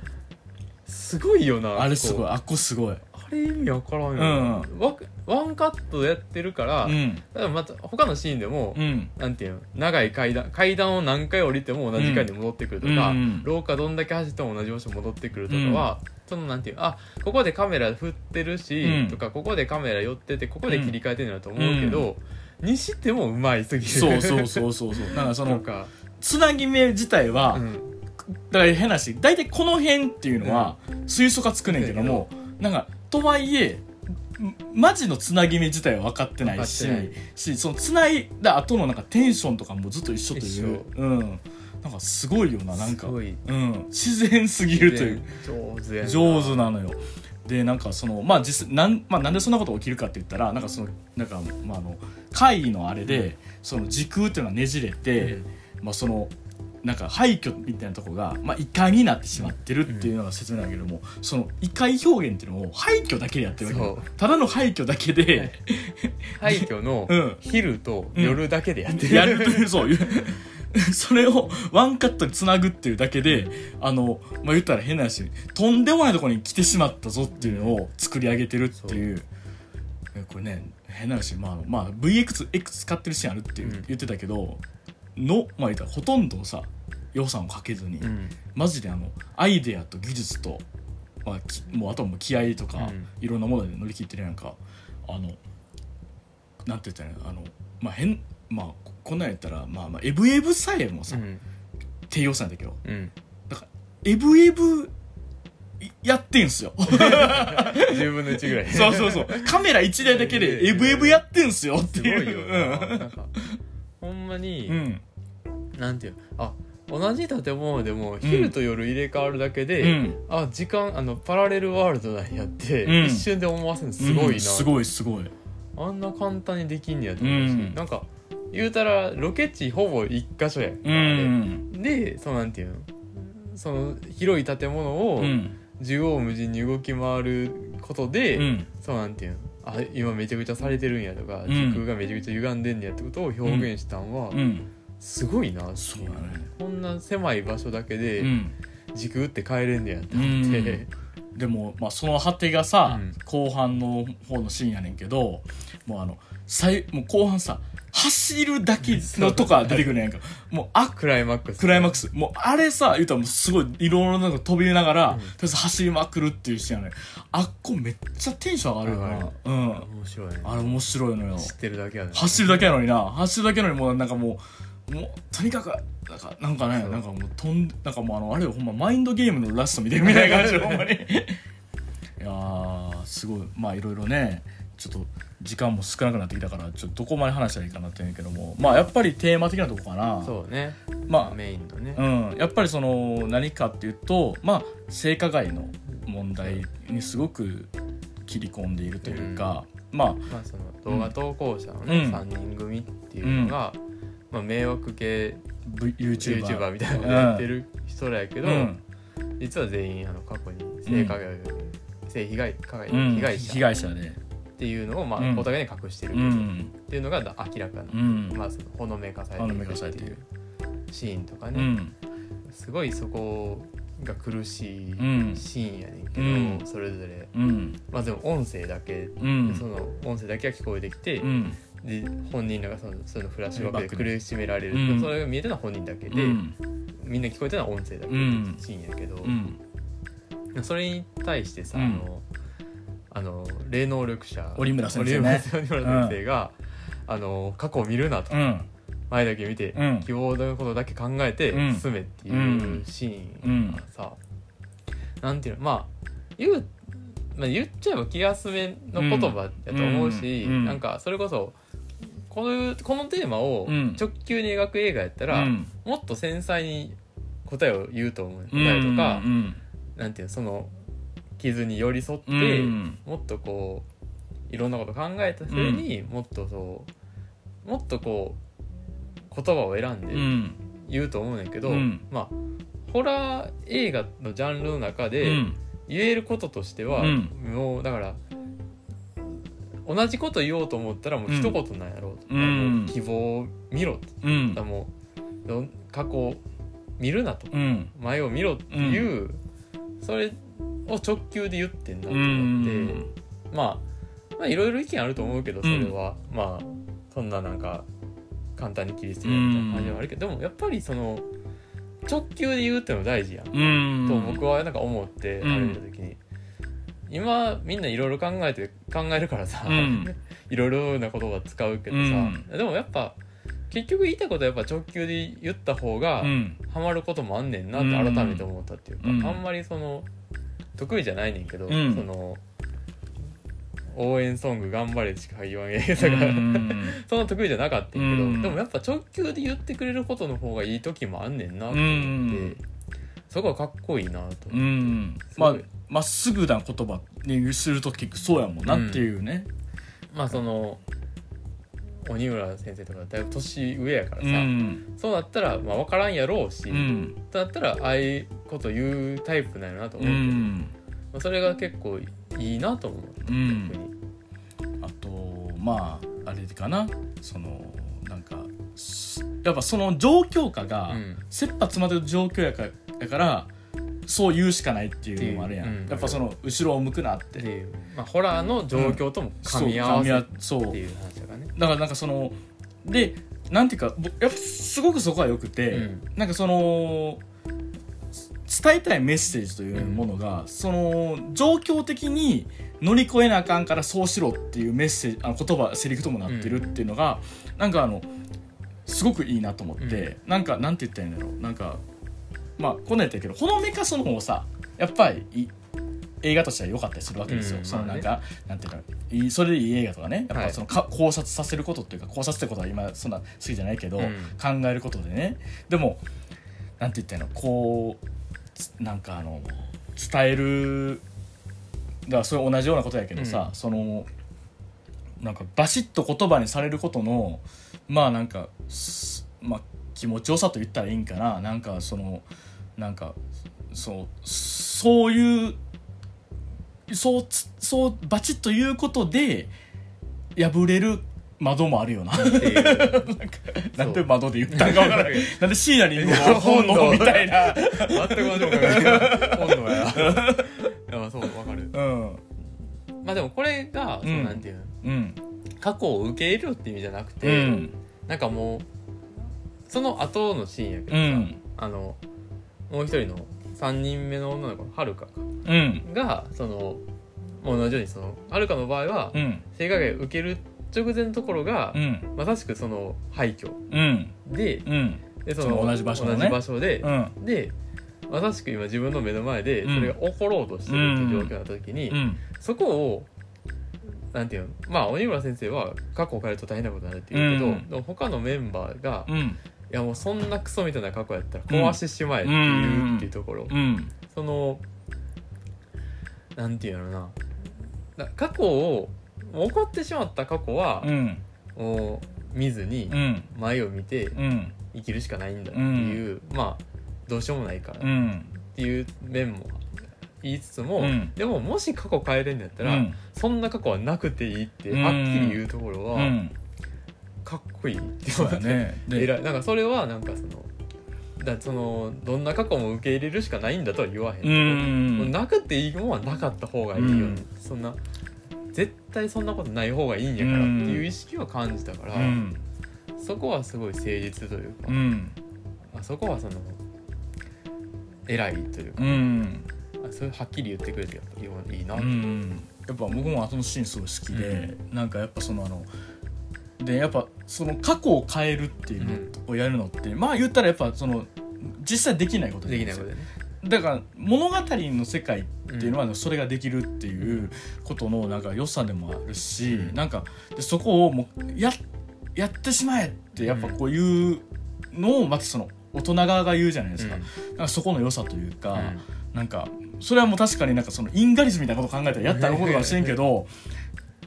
すごいよなあれすごい。あっこすごい。あれ意味わからんよな、ワワンカットやってるから、うん。だからまた他のシーンでも、うん。なんていうの長い階段階段を何回降りても同じ階に戻ってくるとか、うん。廊下どんだけ走っても同じ場所に戻ってくるとかは、そのなんていうあここでカメラ振ってるし、うん。とかここでカメラ寄っててここで切り替えてるんだと思うけど、にしてもうまいすぎる。そうそうそうそうそう。だからその とか、つなぎ目自体は、うん、だから変なし大体この辺っていうのは推測がつくねんけども、なんかとはいえんマジのつなぎ目自体は分かってないししそのつないだ後のなんかテンションとかもずっと一緒といううん。なんかすごいよななんか。うん、自然すぎるという。上手やな。のよ。でなんかそのまあ実際なん,、まあ、なんでそんなこと起きるかって言ったらなんかそのなんか、まあ、あの会議のあれで、その時空っていうのがねじれて、うん。まあ、そのなんか廃墟みたいなとこが、まあ、異界になってしまってるっていうのが説明だけども、その異界表現っていうのを廃墟だけでやってるわけただの廃墟だけで、廃墟のうん。昼と夜だけでやってる、やるというそう。い うそれをワンカットにつなぐっていうだけであの、まあ、言ったら変な話とんでもないところに来てしまったぞっていうのを作り上げてるっていう。えこれね変な話、まあまあ、VX 使ってるシーンあるっていううん。言ってたけど、の、まあ、言ったらほとんどさ予算をかけずに、うん。マジであのアイデアと技術と、まあ、きもうあとはもう気合とか、うん。いろんなもので乗り切ってるやんか。あのなんて言ったらいいの？あのまあ変まあここんなんやったらまあまあエブエブさえもさ、うん。低予算やったけど。うん。エブエブやってんすよ。10分の1ぐらい。そうそうそう。カメラ1台だけでエブエブやってんすよってすごいういよな。なんかほんまに、うんうんなんていうの？あ同じ建物でも昼と夜入れ替わるだけで、うん。あ時間あのパラレルワールドなんやって、うん。一瞬で思わせるのすごいな、うんすごいすごい。あんな簡単にできんねやと思うし、うん。なんか言うたらロケ地ほぼ一箇所やうん。でそのなんていうの？その広い建物をうん。縦横無尽に動き回ることで、うん。そうなんていうの？あ今めちゃくちゃされてるんやとか、うん。時空がめちゃくちゃ歪んでんねやってことを表現したんは、うんすごいな。っていうそうだねこんな狭い場所だけでうん。時空って変えれんねやって思って、でも、まあ、その果てがさ、うん。後半の方のシーンやねんけどもうあの最もう後半さ走るだけのとか出てくるやんか。もうあクライマックス。クライマックス。もうあれさ言うたらもうすごいいろいろなの飛びながら、うん。とりあえず走りまくるっていうシーンやねん。あっこめっちゃテンション上がるよな、うん。面白いね。あれ面白いのよ。知ってるだけやね走るだけやのにな。走るだけやのにもうなんかもうもうとにかくなんかなんかねなんかもう飛んでなんかもうあのあれよほんまマインドゲームのラスト見てるみたいな感じでほんまに。いやーすごい。まあいろいろねちょっと時間も少なくなってきたからちょっとどこまで話したらいいかなって言うんやけどもまあやっぱりテーマ的なとこかな。そうね。まメインのね。あうん。やっぱりその何かっていうとまあ性加害の問題にすごく切り込んでいるというか、まあまあその動画投稿者のね、うん。3人組っていうのが、まあ、迷惑系 YouTuber, みたいなことやってる人らやけど、うん。実は全員あの過去に性加害、性被害加害うん。被害者。被害者で。っていうのをまうん。あお互いに隠してるうけど、っんていうのが明らかな、うん。まあそのほのめかされてるるっていう。シーンとかね、うん。すごいそこが苦しいうんシーンやねんけど、うん。それぞれ。うん。まあでも音声だけ、うん。その音声だけが聞こえてきて、うんで本人らがそのそのフラッシュバックで苦しめられる、うん。それが見えてるのは本人だけで、うん。みんな聞こえてるのは音声だけのうん。シーンやけど、うん。それに対してさ、うん。あのあの霊能力者折村先生ね。先生が、あの過去を見るなと、うん。前だけ見て、うん。希望のことだけ考えてうん。進めっていうシーンがさ、なんていうのまあ言う、まあ、言っちゃえば気休めの言葉やと思うし、うん。うん。なんかそれこそこのこのテーマをうん。直球に描く映画やったら、うん。もっと繊細に答えを言うと思う。答えとか、うん。なんていうのその傷に寄り添って、うん。もっとこういろんなこと考えた末に、もっとそうもっとこう言葉を選んでうん。言うと思うねんけど、うん。まあホラー映画のジャンルの中でうん。言えることとしては、うん。もうだから同じこと言おうと思ったらもう一言なんやろうと、うん希望を見ろと、うん。もう過去を見るなと。うん。前を見ろっていう、それを直球で言ってんなと思って、まあまあいろいろ意見あると思うけどそれは、まあそんななんか簡単に切り捨てるみたいな感じはあるけど、でもやっぱりその直球で言うってのは大事やん、うん。と僕はなんか思ってうん。あれ見た時に、今みんないろいろ考えて考えるからさ、うん。いろいろな言葉使うけどさ、でもやっぱ結局言いたいことはやっぱ直球で言った方が、うん。ハマることもあんねんなって改めて思ったっていうか、うん。あんまりその得意じゃないねんけど、うん。その応援ソング頑張れしか言わん映画が、うん。そんな得意じゃなかったんやけど、うん。でもやっぱ直球で言ってくれることの方がいい時もあんねんなと思って、うん。そこはかっこいいなとう思って、ん。まあまっすぐな言葉にすると結局そうやもんなっていうね。まあその鬼村先生とかだいぶ年上やからうさ、ん。そうなったらまあ分からんやろうし、うん。だったらああいうこと言うタイプなんやなとう思うけど、ん。まあ、それが結構いいなと思う、うん。あとまああれかな。そのなんかすやっぱその状況下がうん。切羽詰まってる状況やからやからそう言うしかないっていうのもあるやん、う。ん。やっぱその後ろを向くなっってていう、まあ、ホラーの状況とも噛み合わせっそうていう。話だからね。だからなんかそのでなんていうかぼやっぱすごくそこはよくて、うん。なんかその伝えたいメッセージというものが、その状況的に乗り越えなあかんからそうしろっていうメッセージあの言葉セリフともなってるっていうのが、なんかあのすごくいいなと思って、なんかなんて言ったらいいんだろう。なんかまあこんなんやったけどほのめかすの方さやっぱりい映画としては良かったりするわけですよ、うんそのなんまあか、なんていうのいいそれでいい映画とかね。やっはい。ぱそのか、考察させることっていうか考察ってことは今そんな好きじゃないけど、うん。考えることでね。でもなんて言ったらいいのこうつなんかあの伝えるだからそれ同じようなことやけどさ、うん。そのなんかバシッと言葉にされることのまあなんかすまあ気持ちよさと言ったらいいんかな。なんかそのなんかそうそういうそうつそうバチッと言うことで破れる窓もあるよな。なんで窓で言ったんかわからないなんで椎名林檎の本能。みたいな。全く同じこと書いてる本能や。いやそうわかる。うん。まあでもこれが、そううんなんていうの？うん。過去を受け入れろって意味じゃなくて、うん。なんかもうその後のシーンやけどさ、うん。あのもう一人の3人目の女の子のはるか。うん。がその同じようにそのはるかの場合は、うん。性加害を受ける直前のところが、うん。まさしくその廃墟。うん。でうん。でそその同じ場所のね。同じ場所で、うん。でまさしく今自分の目の前でうん。それが起ころうとしてるっていう状況になった時に、うん。そそこをなんていうのまあ鬼村先生は過去を変えると大変なことになるって言うけど、うん。でも他のメンバーが、いうんやもうそんなクソみたいな過去やったら壊してしまえっていうっていうところ、うん。そのなんていうのな。だ過去をもう起こってしまった過去はう、ん。もう見ずにうん。前を見てうん。生きるしかないんだっていう、まあどうしようもないからっうん。ていう面も言いつつも、うん。でももし過去変えれんのやったら、うん。そんな過去はなくていいってうん。はっきり言うところは、うんかっこいいってそう思って、だね。で偉いなんかそれはなんかそのだそのどんな過去も受け入れるしかないんだとは言わへんけうど、もうん。なくていいもんはなかった方がいいよ、うん。そんな絶対そんなことない方がいいんやからっていう意識は感じたから、うん。そこはすごい誠実というか、うん。あそこはその偉いというか、うん。あそれはっきり言ってくれてやっぱいいな、うん。やっぱ僕もあのシーンすごい好きで、なんかやっぱそのあのでやっぱその過去を変えるっていうのをやるのって、まあ言ったらやっぱその実際できないことできないことでね。だから物語の世界っていうのはそれができるっていうことのなんか良さでもあるし、うん。なんかでそこをもうややってしまえってやっぱこういうのをまずその大人側が言うじゃないですか,、うん。なんかそこの良さというか、うん。なんかそれはもう確かになんかそのインガリズムみたいなこと考えたらやったらことかもしれんけど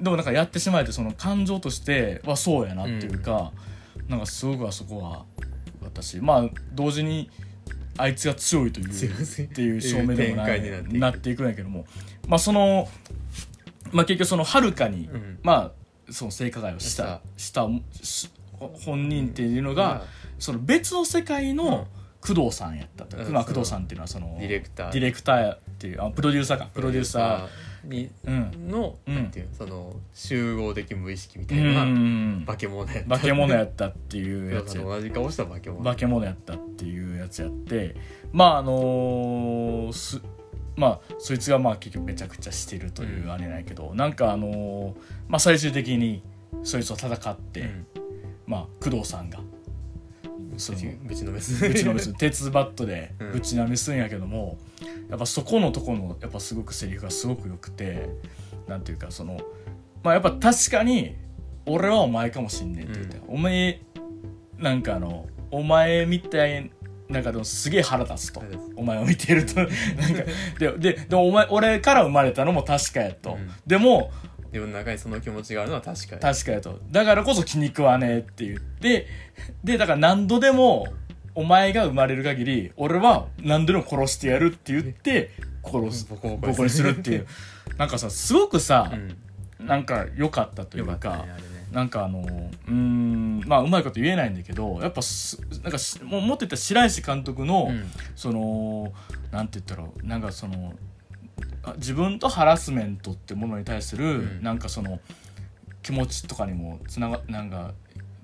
でもなんかやってしまえてその感情としてはそうやなっていうか、なんかすごくあそこは私まあ同時にあいつが強いという っていう証明でもないく。なっていくんやけどもまあそのまあ結局そのはるかに、うん。まあその性加害をしたしたし本人っていうのが、その別の世界の工藤さんやったと、うん。まあ工藤さんっていうのはそのディレクター。ディレクターっていうあプロデューサーか。プロデューサーにの、うん。なんていうのその集合的無意識みたういな、ん。化け物やった化け物やったっていうやつ同じ顔した化け物化け物やったっていうやつやって。まああのーすまあそいつがまあ結局めちゃくちゃしてるといううんあれないけど、なんかあのーまあ最終的にそいつと戦って、うん。まあ工藤さんがそのぶちのめすぶちのめす 鉄バットでうん。ぶちのめすんやけども、やっぱそこのとこのやっぱすごくセリフがすごくよくてなんていうかそのまあやっぱ確かに俺はお前かもしんねんって言って、お前なんかあのお前みたいなんかでもすげえ腹立つとお前を見てると。なんかでででもお前俺から生まれたのも確かやと、うん。でも自分の中にその気持ちがあるのは確かに確かやと。だからこそ気に食わねえって言ってでだから何度でもお前が生まれる限り俺は何度でも殺してやるって言って殺すボコボコにするっていう。なんかさすごくさう、ん。なんか良かったというかよかねね。なんかあのうーんまあうまいこと言えないんだけどやっぱすなんかしもうもっと言ったら白石監督の、うん。そのなんて言ったらなんかそのあ自分とハラスメントってものに対する、うん。なんかその気持ちとかにもつながなんか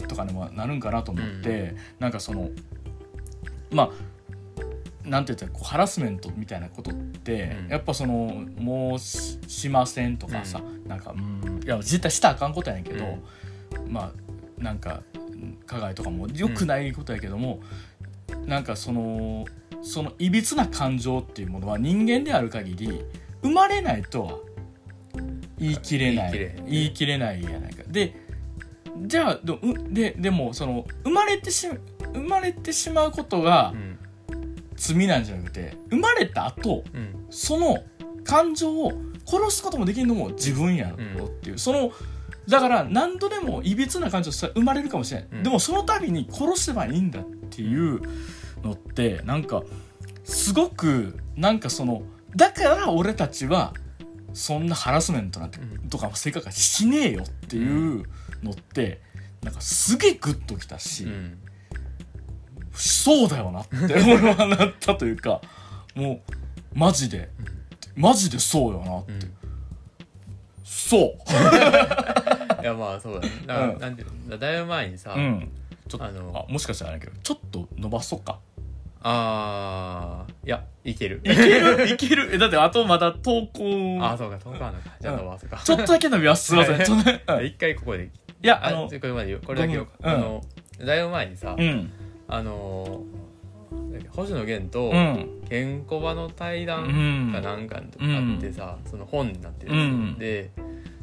とかにもなるんかなと思って、なんかそのまあなんて言ったらハラスメントみたいなことって、うん。やっぱそのもうししませんとかさ、なんかうんいや絶対したらあかんことやねんけど、まあなんか加害とかも良くないことやけども、なんかそのそのいびつな感情っていうものは人間である限り生まれないとは言い切れない。言い切れないやないか。でじゃあでででもその生まれてし生まれてしまうことがうん罪なんじゃなくて生まれた後うんその感情を殺すこともできるのも自分やろっていう、そのだから何度でもいびつな感情さ生まれるかもしれない、うん。でもその度に殺せばいいんだっていうのってなんかすごくなんかそのだから俺たちはそんなハラスメントなんて、うん。とか性格がしねえよっていうのってなんかすげえグッときたし、うんそうだよなって俺はなったというかもうマジで。マジでそうよなって、うんそう。いやまあそうだね。だうん。なんていうのだいぶ前にさ、うん。ちょっとああのもしかしたらあれだけどちょっと伸ばそうか。あーいやいける。いける？いける？えだってあとまだ投稿あそうか遠くはなかじゃあ伸ばそうか。ちょっとだけ伸びますすいません。ちょっと 一回ここで。やあのこれまでこれだけ言おうか。うん。あのだいぶ前にさうんあの星野源とうん。ケンコバの対う談ん。かなんかあってさその本になってるんで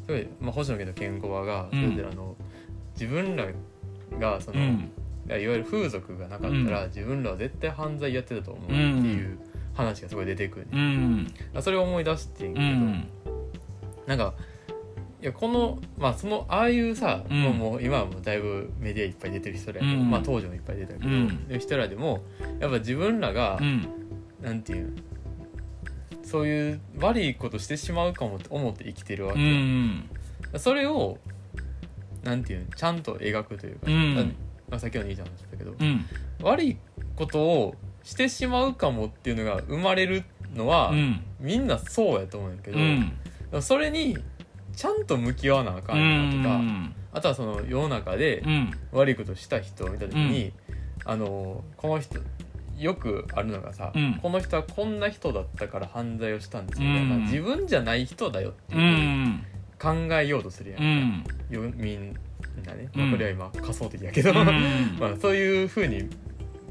すごいまあ星野源とケンコバがそうん。れぞれあの自分らがそのうん。いわゆる風俗がなかったら自分らは絶対犯罪やってたと思うっていう話がすごい出てくるね。うん。それを思い出してんけど。うん。なんかいやこのまあそのああいうさ、うん。もう今はもうだいぶメディアいっぱい出てる人らやけど、うん。まあ当時もいっぱい出てたけど、うん。で人らでもやっぱ自分らが、うん。なんていうそういう悪いことしてしまうかもって思って生きてるわうけ、ん。それをなんていうのちゃんと描くというか、うん。まあ、先ほど兄ちゃんも言ったけど、うん。悪いことをしてしまうかもっていうのが生まれるのは、うん。みんなそうやと思うんやけど、うん。それにちゃんと向き合わなあかんなとか、あとはその世の中でうん。悪いことした人を見た時に、あのこの人よくあるのがさ、うん。この人はこんな人だったから犯罪をしたんですよ、うん。まあ自分じゃない人だよってういうん考えようとするやんう、ん。よみんなね、うん。まあ、これは今仮想的やけど、うん。まあ、そういうふうに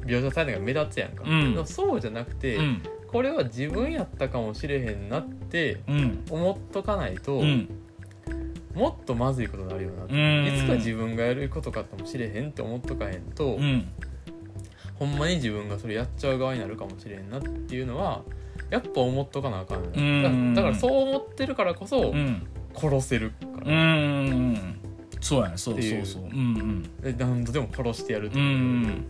描写されるのが目立つやんか、うん。そうじゃなくて、うん。これは自分やったかもしれへんなってうん。思っとかないと、うんもっとまずいことになるよなってうん。いつか自分がやることかもしれへんって思っとかへんと、うん。ほんまに自分がそれやっちゃう側になるかもしれんなっていうのはやっぱ思っとかなあかんだだからそう思ってるからこそうん。殺せるから、うんそうやねそうそうそう。う。んで何度でも殺してやるってう。いう、ん。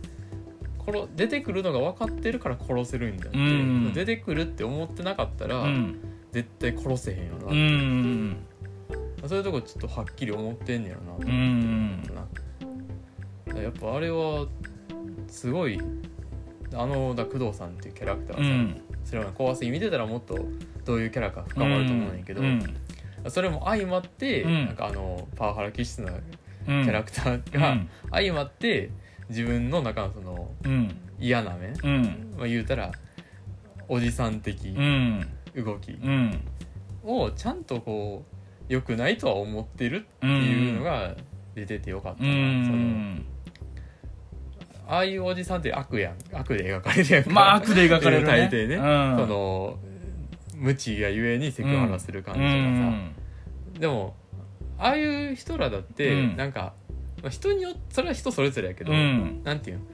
殺出てくるのが分かってるから殺せるんだって、う。ん出てくるって思ってなかったら、うん。絶対殺せへんよな、うんそういうとこちょっとはっきり思ってんねやろな。とう思んったな、やっぱあれはすごいあのだ工藤さんっていうキャラクターはさ、うん。それは怖すぎ見てたらもっとどういうキャラか深まると思うんやけど、うん。それも相まって、うん。なんかあのパワハラ気質なうんキャラクターが相まって自分の中のそのうん。嫌な面、うん。まあ、言うたらおじさん的うん。動きうん。をちゃんとこう良くないとは思ってるっていうのが出ててよかったうな、そのんああいうおじさんって悪やん。悪で描かれるやんか。まあ悪で描かれるね。大抵ね、うん。その無知がゆえにセクハラする感じとかさ、でもああいう人らだって、うん。なんかまあ人によってそれは人それぞれやけど、うん。なんていうの？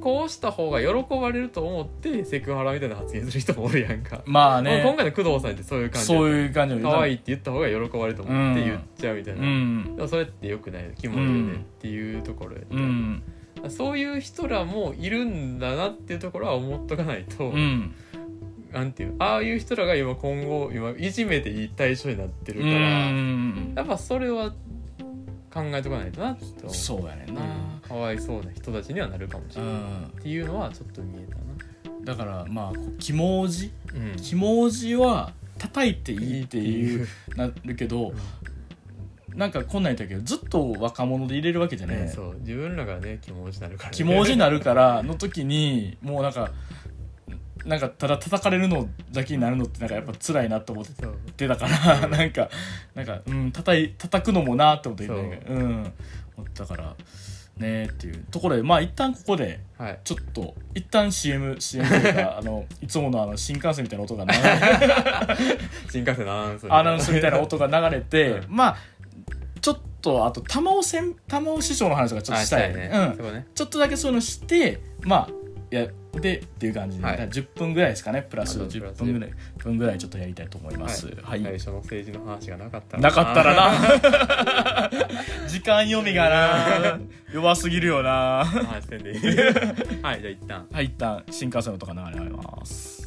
こうした方が喜ばれると思ってセクハラみたいな発言する人もおるやんか、まあね。今回の工藤さんってそういう感じそういう感じの可愛いって言った方が喜ばれると思って言っちゃうみたいな、うん。でもそれってよくない。キモいよねっていうところやった。うん。そういう人らもいるんだなっていうところは思っとかないと、うん。なんていうああいう人らが今今後今いじめていい対象になってるうから、ん。やっぱそれは考えとかないとなって思うそうやねんな。うん。かわいそうな人たちにはなるかもしれない、うん。っていうのはちょっと見えただからまあ肝文字なうん。肝文字は叩いていいっていうなるけどなんかこんなん言ったけどずっと若者で入れるわけじゃねねそう。自分らがね気持ちになるから、ね、肝文字になるからの時にもうなんかなんかただ叩かれるのだけになるのってなんかやっぱ辛いなと思っててだから なんかなんかうん叩い叩くのもなって思ってそう。うん思ったからねっていうところでまあ一旦ここではい。ちょっと一旦 CM CM というか あのいつものあの新幹線みたいな音が流れ 新幹線のアナウンスアナウンスみたいな音が流れて、うん。まあちょっとあと玉尾せん玉尾師匠の話がちょっとあしたいね、うん。ね。ちょっとだけそういうのしてまあやでっていう感じで、はい。だから10分ぐらいですかね。プラスあそう10分ぐらい分。ぐらいちょっとやりたいと思います。はい、最初の政治の話がなかったらな。かったらな。時間読みがな。弱すぎるよな。はい じゃあ一旦。はい一旦新幹線の音が流れます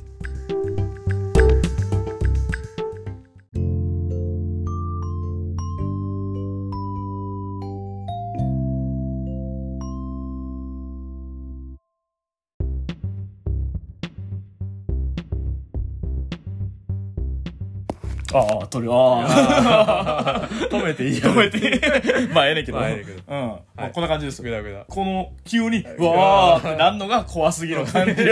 ああ、取る。ああ。止めていい止めて。まあ、ええねんけど。まあええねんけどうん。まあ、こんな感じですよ。グダグダこの、急に、うわーってなんのが怖すぎる感じ。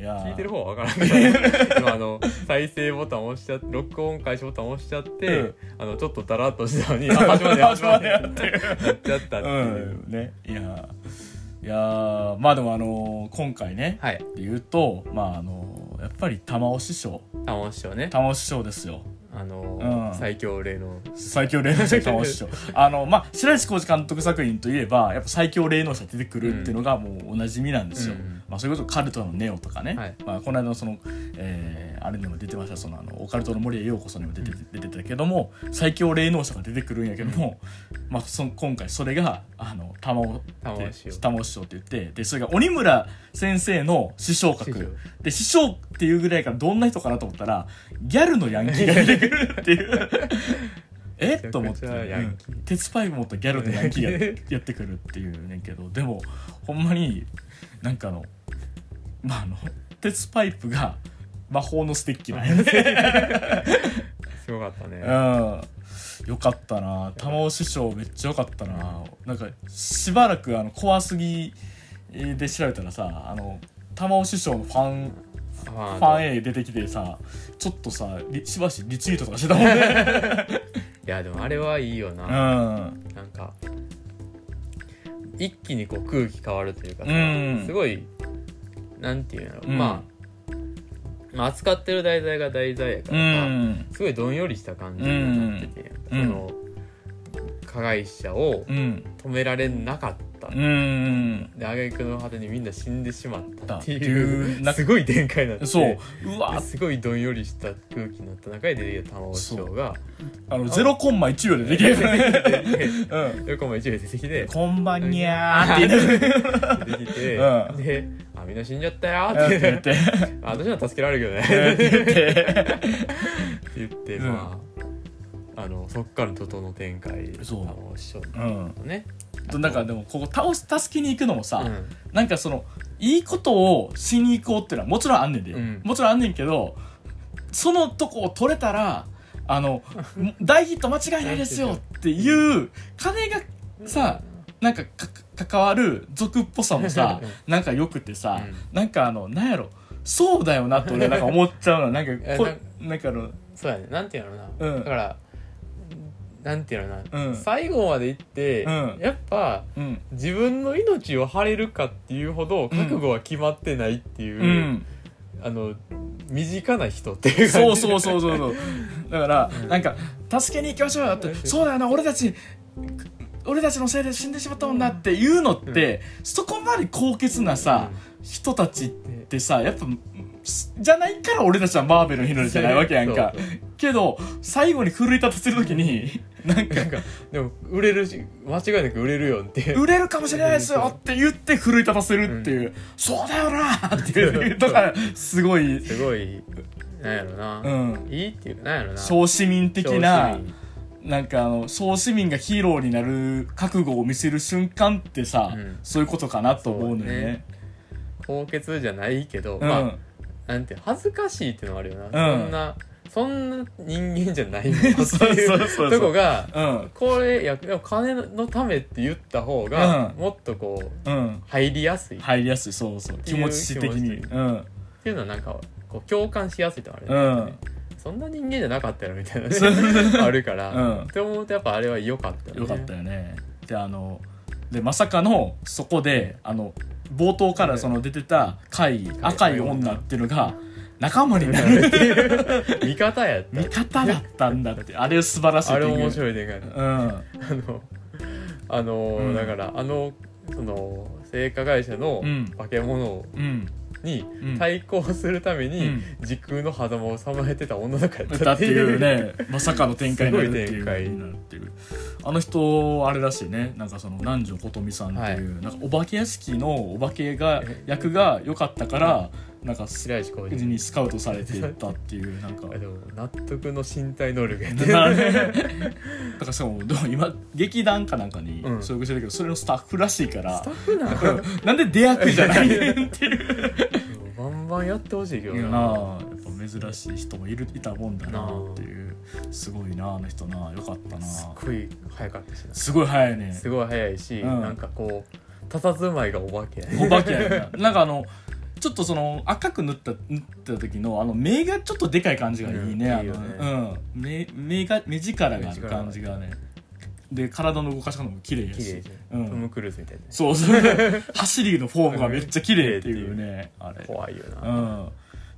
いやー聞いてる方は分からんけど 今あの再生ボタン押しちゃって録音開始ボタン押しちゃって、うんあのちょっとだらっとしたのにあ 始まる始まるやって。なっちゃったっていう、うん。ね。いやーいやーまあでもあのー今回ね、はいで言うと、まああのーやっぱり玉尾師匠。玉尾師匠ね。玉尾師匠ですよ。あの、うん。最強霊能。最強霊能者玉尾師匠あのまあ白石浩二監督作品といえばやっぱ最強霊能者出てくるっていうのがもうおなじみなんですよ、うんまあ、それこそカルトのネオとかね、はい。まあ、この間のその、えーあれにも出てましたそのあのオカルトの森へようこそにも出て,、出てたけども最強霊能者が出てくるんやけども、まあ、その今回それがあの玉尾玉尾師匠。って言ってでそれが鬼村先生の師匠格。で師匠っていうぐらいからどんな人かなと思ったらギャルのヤンキーが出てくるっていう。え？っと思って、うん。鉄パイプ持ったギャルのヤンキーがやってくるっていうねんけど。でもほんまになんかあのまああの鉄パイプが魔法のステッキなんすごかったね、うん。よかったな。玉尾師匠めっちゃよかったな。なんかしばらくあの怖すぎで調べたらさあの玉尾師匠のファン。ファン A 出てきてさちょっとさリしばしリツイートとかしてたもんね。いやでもあれはいいよな、うん。なんか一気にこう空気変わるというかさ、うん。すごいなんていうの、うん。まあまあ扱ってる題材が題材やかうらさ、ん。すごいどんよりした感じになってて、うん。その加害者をうん。止められなかった、うんで挙句の果てにみんな死んでしまったっていいうすごい展開になってそう。うわ。ですごいどんよりした空気になった中 で出てきた玉尾師匠があの0コンマ1秒でできるからねうん横も一部出てきてこんばんにゃーって出てきて、うん。で「あみんな死んじゃったよ」うん。って言って。あ 私は助けられるけどね。うん。って言って。って言って、うん。まああのそっから怒涛の展開そう。あの師匠うん。のねなんかでもここ倒す助けに行くのもさ、うん。なんかそのいいことをしに行こうっていうのはもちろんあんねんで、うん。もちろんあんねんけどそのとこを取れたらあの 大ヒット間違いないですよっていう金がさなんかか関わる族っぽさもさなんかよくてさ、うなんかあのなんやろそうだよなって俺なんか思っちゃうの。なんかこえなんかあのそうやね。なんていうのな、うん。だからなんていうのな、うん。最後まで行って、うん。やっぱうん。自分の命を張れるかっていうほど覚悟は決まってないっていう、うん。あの身近な人っていうそう感じ。そうそうそうそう だから、なんか助けに行きましょうよってそうだよな俺たち俺たちのせいで死んでしまったもんなっていうのって、そこまで高潔なさ、人たちってさやっぱじゃないから俺たちはマーベルのヒーローじゃないわけやんか。けど最後に奮い立たせる時に なんかなんかでも売れるし間違いなく売れるよって売れるかもしれないですよって言って奮い立たせるっていう、そうだよなっていうのがすごい、すごいなんやろな、うん、いいっていうかなんやろな。小市民的ななんかあの小市民がヒーローになる覚悟を見せる瞬間ってさ、うん。そういうことかなと思うのよね。高潔じゃないけど、うん。まあなんて恥ずかしいっていうのはあるよな、うん。そんなそんな人間じゃないよって そうそういそうそうう。とこがうん。これいやでも金のためって言った方が、うん。もっとこううん。入りやすい。っ入りやすい。そうそう。気持ち的に。気持ちうん。ていうのはなんかこう共感しやすいとあるうよね、ん。そんな人間じゃなかったよみたいなそう。ねあるから、うん。って思うとやっぱあれは良かったよね。よかったよね。であのでまさかのそこであの冒頭からその出てた会議赤い女っていうのが仲間になるっていう。味方やった。味方だったんだって。あれ素晴らしいあれ面い白い展開うん。あのあのーうん。だからあのその製菓会社のうん。化け物うんにうん。対抗するためうにん。時空の狭間をさまえてた女の子やっただっていっていううねまさかの展開になるっていう。すごい展開。になるっていう。あの人あれらしいね。なんかその南條琴美さんっていう、なんかお化け屋敷のお化けが役が良かったからなんか白石浩二にスカウトされていったっていうなんか。あでも納得の身体能力やってだ からね。だからしかも今劇団かなんかにうん。所属してるけど、それのスタッフらしいからスタッフなの？う んなんで出役じゃないっていう。バンバンやってほしいけどな。珍しい人もいるいたもんだなっていう。すごいなあの人な。よかったな。すっごい早かったしな。すごい早いね。すごい早いし、うん。なんかこう佇まいがお化けやね。お化けやね。なんかあのちょっとその赤く塗った塗った時のあの目がちょっとでかい感じがいいね、うんね。うん。目目が目力がある感じがね。で体の動かし方も綺麗やし。トム・クルーズみたいなそうそう走りのフォームがめっちゃ綺麗っていうねあれ。怖いよな、うん。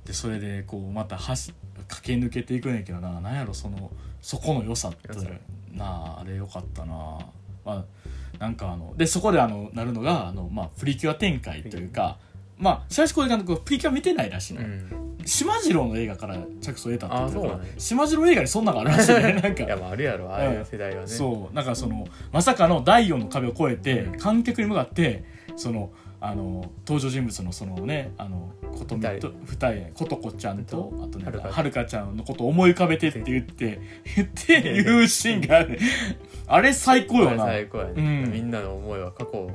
でそれでこうまた走駆け抜けていくねんけどな。なんやろそのそこの良さって。なああれよかったな。まあなんかあのでそこであのなるのがあの、まあ、プリキュア展開というかまあ白石浩二監督はプリキュア見てないらしいの島次郎の映画から着想を得たって言ってたからあそうなんや島次郎映画にそんなのがあるらしいね。なんかいやまああるやろああいう世代はね、そう。なんかそのまさかの第4の壁を越えて、うん。観客に向かってそのあの登場人物のそのねあのことみと二重ことこちゃんとあとねはるかちゃん。のことを思い浮かべてって言って 言って言うシーンがある。あれ最高よな。最高やね、うん。みんなの思いは過去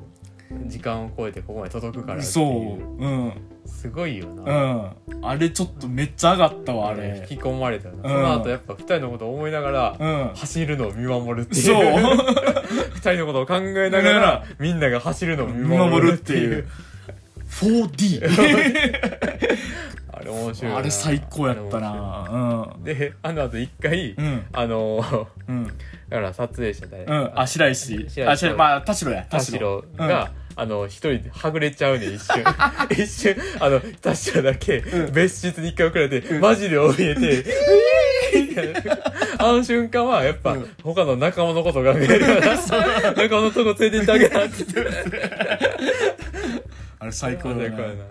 時間を超えてここまで届くからってそいう。う。うん。すごいよな、うん。あれちょっとめっちゃ上がったわあれ。引き込まれたよな、ん。その後やっぱ二人のことを思いながら、うん。走るのを見守るっていう。そう。二人のことを考えながらみんなが走るのを見見守守るっいるってていうう 4D あれ面白いな。あれ最高やったな。であの後一回、うん。うんあのうん。だから撮影者誰、うん、あ白石。白石。あ白石。まあ田代や。田代。が、あの一人ではぐれちゃうねん一瞬。一瞬あの田代だけうん。別室に一回送られて、マジで怯えて あの瞬間はやっぱ、うん。他の仲間のこと考えるから仲間のとこ連れて行ってあげなって言ってあれ最高だよな最高やな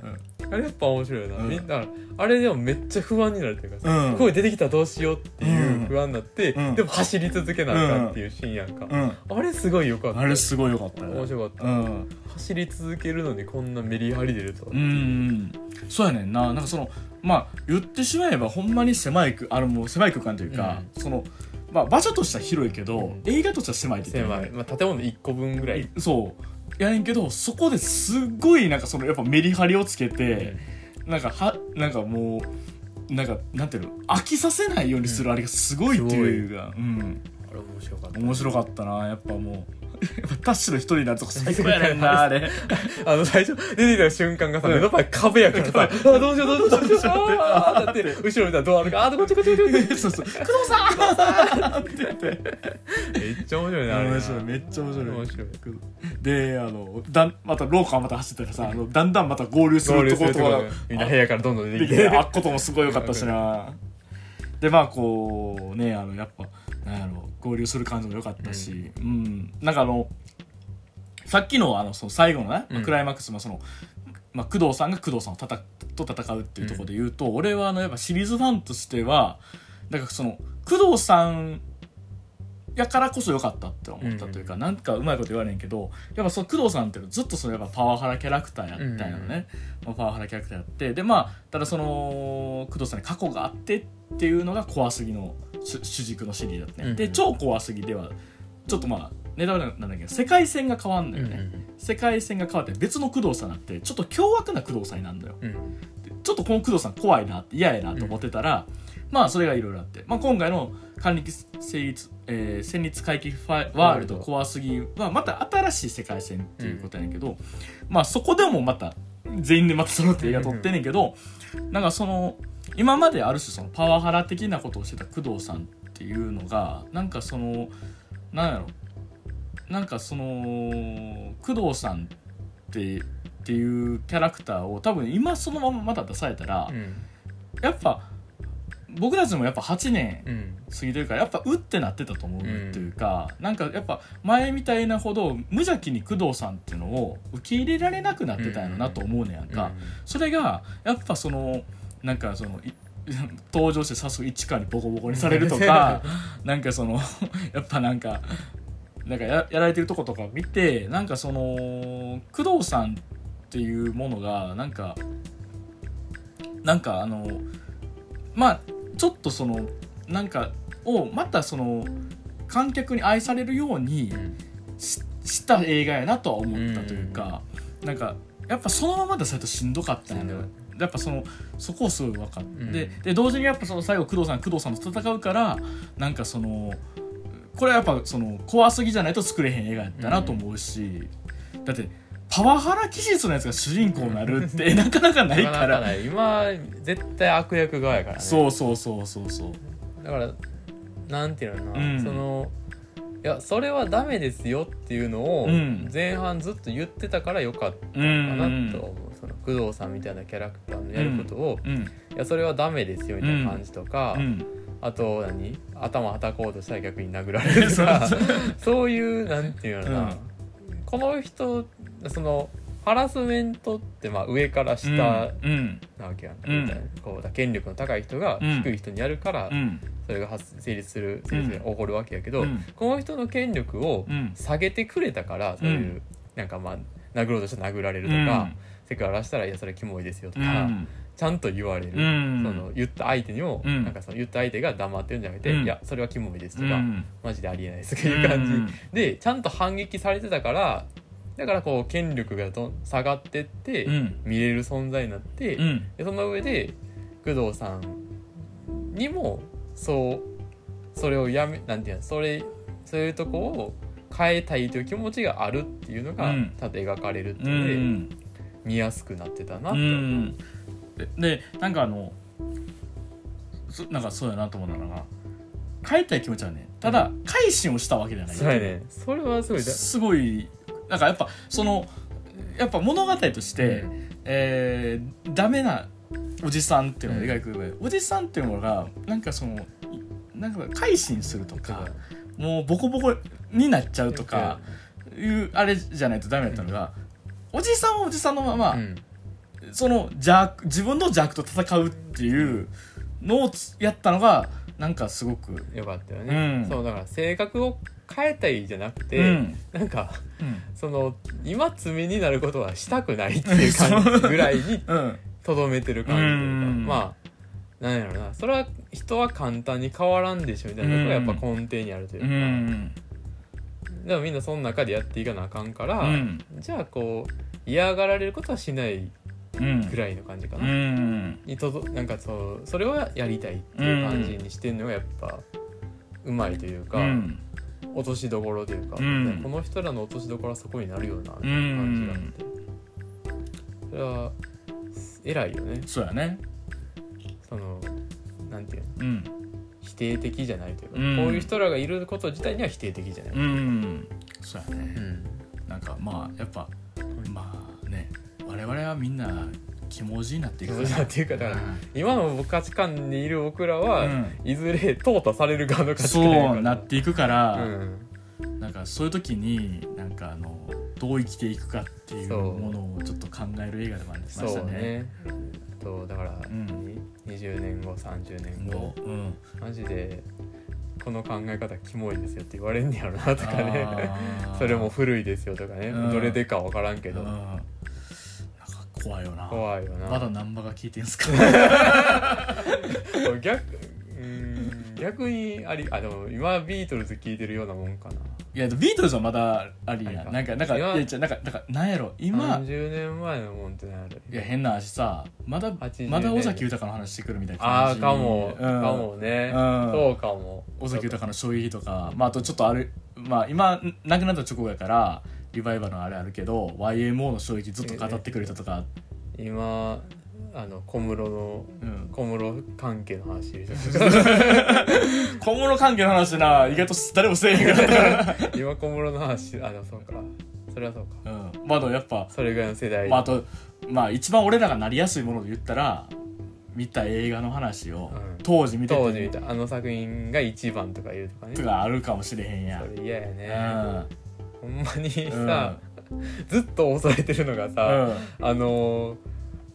あれやっぱ面白いな、うん。みんなあれでもめっちゃ不安になるっていうかさ、うん声出てきたらどうしようっていう不安になって、うん。でも走り続けなあかんっていうシーンやんか、うん。あれすごいよかった。あれすごいよかったよ面白かった、うん。走り続けるのにこんなメリハリ出るとは、うんそうやねんな。なんかそのまあ言ってしまえばほんまに狭いくあのもう狭い空間というか、そのまあ場所としては広いけど、うん。映画としては狭いって言って狭い、まあ、建物1個分ぐらい、そうやねんけどそこですっごいなんかそのやっぱメリハリをつけて、なんかはなんかもうなんかなんていうの？飽きさせないようにするあれがすごいっていうか、うん、あれ面白かった。面白かったな。やっぱもうタッシュの一人になるとこ最高やねんなあれ。あの最初出てきた瞬間がさ、うん目の前壁やから。さ、あーどうしようどうしようどうしよう。あーだって後ろ見たらドアあるからあーこっちこっちこっちそうそう。工藤さんって言ってめっちゃ面白いなあれな面白いめっちゃ面白い面白いであのだんまた廊下また走ってたらさあのだんだんまた合流す合るとことことかみんな部屋からどんどん出てできてあっこともすごい良かったしなでまあこうねあのやっぱなんやろ合流する感じも良かったしうん、なんかあのさっきのあのその最後のね、うん。クライマックスのその、まあ、工藤さんが工藤さんをたたと戦うっていうところで言うと、俺はあのやっぱシリーズファンとしてはだからその工藤さんやからこそ良かったって思ったというか、なんかうまいこと言われんけどやっぱその工藤さんっていうのはずっとそのやっぱパワハラキャラクターやったんやろね、まあ、パワハラキャラクターやってでまあただその工藤さんに過去があってっていうのが怖すぎの主主軸のシリーズだったね、うんで超怖すぎではちょっとまあネタなんだけど世界線が変わんのよね、世界線が変わって別の工藤さんになってちょっと凶悪な工藤さんになるんだよ。うん。でちょっとこの工藤さん怖いなって嫌やなと思ってたら、まあそれがいろいろあって、まあ、今回の管理成立、えー戦慄回帰ファイワールド怖すぎはまた新しい世界線っていうことやねんけど、まあそこでもまた全員でまた揃って映画撮ってんねんけど、なんかその今まである種そのパワハラ的なことをしてた工藤さんっていうのがなんかそのなんやろ。なんかその工藤さんってっていうキャラクターを多分今そのまままた出されたら、うんやっぱ僕たちもやっぱ8年うん過ぎてるからやっぱうってなってたと思うっていうか、なんかやっぱ前みたいなほど無邪気に工藤さんっていうのを受け入れられなくなってたんやろなと思うねやんか、それがやっぱそのなんかそのい 登場して早速一華にボコボコにされるとか なんかその やっぱなんかなんかややられてるとことか見てなんかその工藤さんっていうものがなんかなんかあのまあちょっとそのなんかをまたその観客に愛されるようにうん。しした映画やなとは思ったというか、なんかやっぱそのまま出されるとしんどかったんやしんどねやっぱそのそこをすごい分かって、うん。でで同時にやっぱその最後工藤さん工藤さんと戦うからなんかそのこれはやっぱその怖すぎじゃないと作れへん映画やったなと思うし、だってパワハラ気質のやつが主人公になるって なかなかないから。今絶対悪役側やからね。そうそうそうそうそう。だからなんていうのかな、うん。そのいやそれはダメですよっていうのをうん。前半ずっと言ってたからよかったかなとは思う、その工藤さんみたいなキャラクターのやることを、うん。いやそれはダメですよみたいな感じとか、うん。あと何？頭はたこうとしたら逆に殴られるとか そういうなんていうのかな、うん。この人そのハラスメントってまあ上から下うん。なわけやんか、うんみたいな。こうだ権力の高い人がうん。低い人にやるから、うん。それが発成立する成立が起こるわけやけど、うん。この人の権力をうん。下げてくれたからそういう、うん。なんかまあ殴ろうとしたら殴られるとうん。か、セクハラしたら「いやそれキモいですよ」とうか、ん。ちゃんと言われる、うん。その言った相手にも、うん。なんかその言った相手が黙ってるんじゃなくて「うん。いやそれはキモいです」とか、うん。マジでありえないです」とかいう感じ、うん。でちゃんと反撃されてたからだからこう権力がどん下がってって、うん。見れる存在になって、うん。でその上で工藤さんにもそうそれをやめなんていうのそれそういうとこを変えたいという気持ちがあるっていうのが、うん。ちゃんと描かれるってういうので、ん見やすくなってたなうと、ん。ででなんかあのそなんかそうやなと思うのが変えたい気持ちはねただ改心をしたわけじゃない。そうやね。それはすごいだすごいなんかやっぱそのやっぱ物語として、うん。えーダメなおじさんっていうのを描く上で、おじさんっていうのがなんかそのいなんか改心するとかもうボコボコになっちゃうとかいうあれじゃないとダメだったのが、おじさんはおじさんのまま、うん。その邪悪自分の邪悪と戦うっていうのをつやったのがなんかすごく、よかったよね、うん。そうだから性格を変えたいじゃなくて、うん。なんかうん。その今罪になることはしたくないっていう感じぐらいに うん。とどめてる感じというか、うん。まあなんやろな。それは人は簡単に変わらんでしょみたいなところがやっぱ根底にあるといううか、ん。でもみんなその中でやっていかなあかんから、うん。じゃあこう嫌がられることはしないうん。ぐらいの感じかうな、ん。にとどなんかそうそれをやりたいっていう感じにしてるのがやっぱうまいというか、うん。落としどころというか、うん。この人らの落としどころはそこになるようなう感じがあっんて、それは偉いよね。そうやね。そのなんていうの？うん。否定的じゃないというか、うん。こういう人らがいること自体には否定的じゃない、うん。そうやね。ん。なんかまあやっぱまあね我々はみんな気文字になっていく。そうっていうかだから今の価値観にいる僕らは、うん。いずれ淘汰される側の価値観そうなっていくから、うん。なんかそういう時になんかあのどう生きていくかっていうものをちょっと考える映画でもありましたそうね。だから、ん。20年後30年後うん、マジでこの考え方キモいですよって言われんねやろなとかね。それも古いですよとかね、うん。どれでか分からんけど、うん、なんか怖いよな。怖いよな。まだ難波が聞いてんすか？逆うん逆にありあでも今ビートルズ聴いてるようなもんかな。いやビートルズはまだありやなんかなんかい今やじゃなんかなんかなんやろ今。30年前のもんって何やろいや変な話さまだ80まだ尾崎豊の話してくるみたいなああかも、うん。かもね、うん。そうかも。尾崎豊の衝撃とか、まあ、あとちょっとあるまあ今亡くなった直後やからリバイバルのあれあるけど YMO の衝撃ずっと語ってくる人とか。今あの小室のうん。小室関係の話 小物関係の話な意外と誰もせえへんから。今小室の話あでもそうか。それはそうか。うん。まあでもやっぱそれぐらいの世代。まあ、あとまあ一番俺らがなりやすいもので言ったら見た映画の話をうん。当時見てて。当時見た。あの作品が一番とか言うとかね。とかあるかもしれへんやん。それ嫌やうねん。ほんまにうん。さ、ずっと恐れてるのがさ、うん。あのー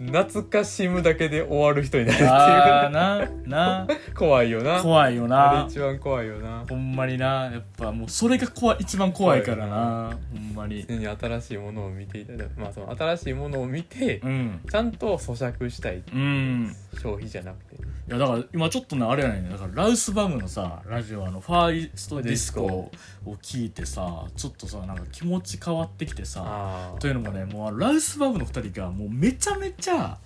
懐かしむだけで終わる人になるっていう。あーなな。怖いよな。怖いよあなれ一番怖いよな。ほんまにな。やっぱもうそれが怖い一番怖いからな。ほんまに。常に新しいものを見ていただまあその新しいものを見てうん。ちゃんと咀嚼したいうん。消費じゃなくていやだから今ちょっとねあれやねんだからラウスバムのさラジオあのファーイストディスコを聞いてさちょっとさなんか気持ち変わってきてさあというのもねもうラウスバムの2人がもうめちゃめちゃ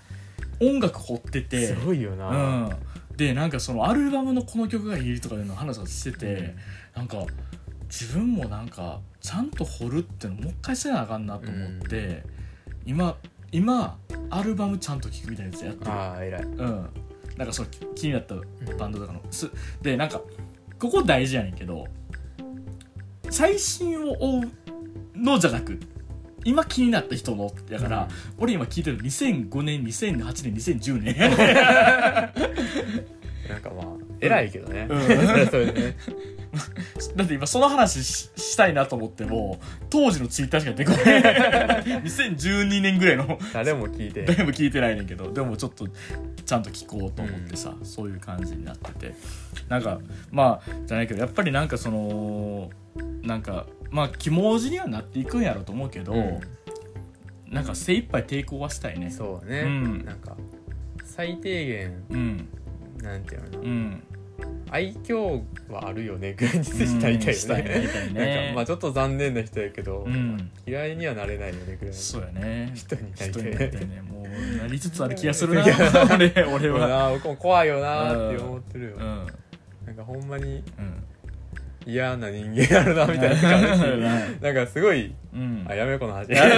音楽掘っててすごいよな、うん、でなんかそのアルバムのこの曲がいいとかいうの話をしてて、なんか自分もなんかちゃんと掘るっていうのもう一回せなあかんなと思って、今今アルバムちゃんと聴くみたいなやつやってる。ああ偉い。うん。なんかそのき気になったバンドとかの、すでなんかここ大事やねんけど最新を追うのじゃなく今気になった人のやから、うん。俺今聞いてる2005年2008年2010年。なんかまあ偉いけどね、うん。それでね。だって今その話ししたいなと思っても当時のツイッターしか出てこない。2012年ぐらいの。誰も聞いて。誰も聞いてないねんけどでもちょっとちゃんと聞こうと思ってさ、そういう感じになってて。なんかまあじゃないけどやっぱりなんかそのなんかまあ気文字にはなっていくんやろうと思うけど、うん。なんか精一杯抵抗はしたいね。そうね、うん。なんか最低限うん。なんていうの？かな、うん。愛嬌はあるよねぐらいにしたいたいよね,、うねしたいね なんかまあちょっと残念な人やけど、うん。嫌いにはなれないよねぐらいのそうやね。人になりたい人になりたいね。もうなりつつある気がするな。俺俺は。な僕も怖いよなって思ってるよ、うん。なんかほんまにうん嫌な人間あるなみたいな感じ。うん。なんかすごいうん。あやめようこの話。よくない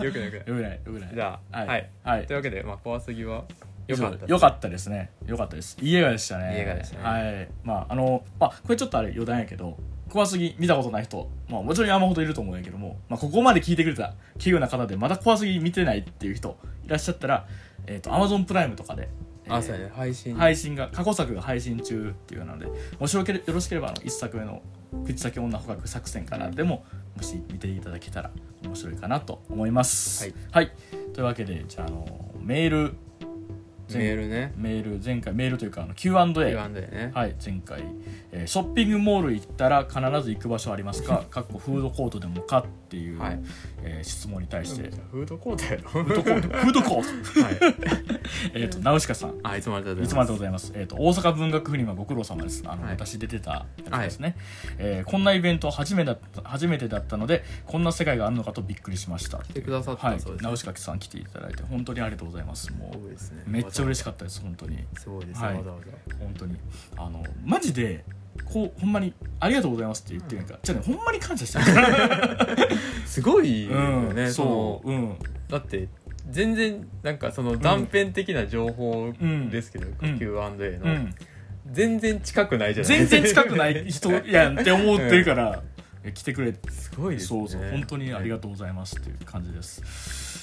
よくない。よくないよくない。じゃあははい。い、はい。というわけで、まあ、怖すぎはよかったよかったですね。よかったです。いい映画でしたね。いい映画でしたね。はい。まああのあこれちょっとあれ余談やけど怖すぎ見たことない人、まあ、もちろん山ほどいると思うんやけども、まあ、ここまで聞いてくれた奇遇な方でまだ怖すぎ見てないっていう人いらっしゃったら、えー、と Amazon プライムとかで、えーあそうやね配信。配信が過去作が配信中っていうのでもしよけれよろしければあの一作目の「口先女捕獲作戦」からでももし見ていただけたら面白いかなと思います。はい、というわけでじゃああのメールメールね。メール前回メールというかあの Q&A Q&A ね。はい前回、えーショッピングモール行ったら必ず行く場所ありますか？かっこフードコートでもかっていう、はい。えー質問に対して、フードコートやろ？フードコート。フードコート。はい。えっとナウシカさん。あいつもありがとうございます。えっ、と、大阪文学フリマご苦労様です。あの、はい。私出てたやつですね。えーこんなイベント初めだった初めてだったので、こんな世界があるのかとびっくりしました。来てくださったはいそうで。すナウシカさん来ていただいて、本当にありがとうございます。もそうね。う、めっちゃ嬉しかかったです、本当に。すごいです、はい。わざわざ。本当に。あの、マジで、こう、ほんまに、ありがとうございますって言ってるんか、じゃあね、ほんまに感謝してる。すごいようん、ね、そう、うん。のだって全然なんかその断片的な情報うんですけど、うん。Q&A の、うん。全然近くないじゃない。全然近くない人やんって思ってるから、え 来てくれ。てすごいですね。そうそう本当にありがとうございますっていう感じです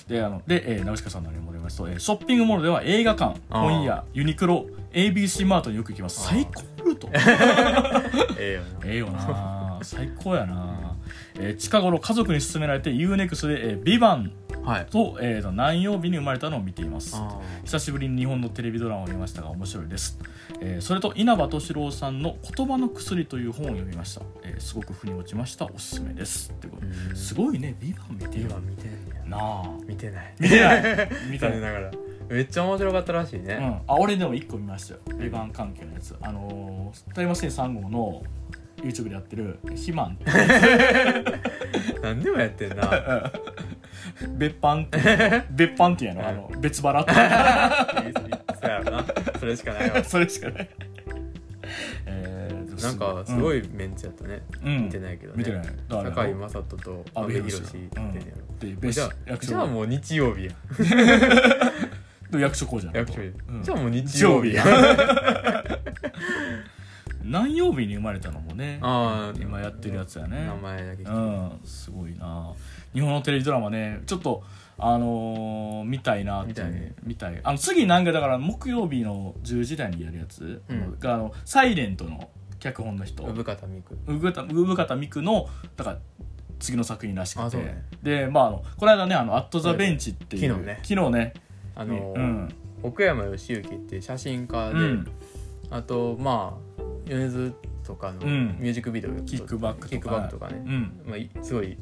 であので、えー、ナウシカさんのに戻りますと、えーショッピングモールでは映画館本屋ユニクロ ABC マートによく行きます。最高ルート。ええよなええよな。最高やな、えー近頃家族に勧められて UNEXT で「えー、ビバンはい。と,、えーと何曜日に生まれたのを見ています。あ久しぶりに日本のテレビドラマを見ましたが面白いです、えーそれと稲葉敏郎さんの「言葉の薬」という本を読みました、えーすごく腑に落ちました。おすすめです。ってことうん。すごいね「ビバン見て。る今見て。んねやなあ。見てない。見てない。見てなながら。めっちゃ面白かったらしいね、うん、あ俺でも1個見ましたよ「ビバン関係のやつ。あのー「タイムマシーン3号」の YouTube でやってる「肥満」何でもやってんな。別版って別版っていうの。あの別腹ってそれしかないわ。それしかないえーでもなんかすごい、いメンツやったね、うん。見てないけどね。見てない。堺雅人と阿部寛。出てんねやろじゃあじゃあもう日曜日や。で役所工事なの役所う。ん。じゃあもう日日曜日や。何曜日に生まれたのもね。今やってるやつやね。名前だけうん。すごいな。日本のテレビドラマね。ちょっとあのー見たいなって見たいあの次なんかだから木曜日の10時台にやるやつ、うん。があのサイレントの脚本の人。産方美久。産方美久のだから次の作品らしくて、ね。でまああのこの間ね「あのアット・ザ・ベンチ」っていう昨日ね。昨日ね。あの、うん。奥山義行っていう写真家で、うん。あとまあ米津とかのうん。ミュージックビデオ、キックバックとか。キックバックとかね、うん。まあ、いすごい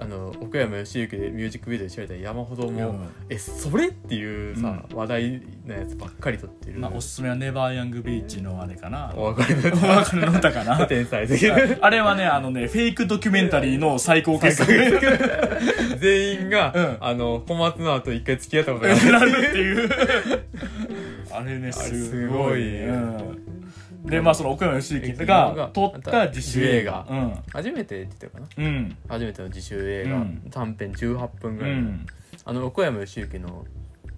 あの奥山義行でミュージックビデオで調べたら山ほどもえそれっていうさ、話題のやつばっかり撮ってる、まあ、おすすめはネバーヤングビーチのあれかな。お別れのお別れの歌かな。天才的 あれはねあのねフェイクドキュメンタリーの最高傑作。全員が、うん。あの小松菜と一回付き合ったことがあなるるっていう。あれねすすごいごいうんでまあその奥山義行が撮った自主映画。初めてって言ったかな？うん。うん初めての自主映画、うん。短編18分ぐらい、うん。あの奥山義行の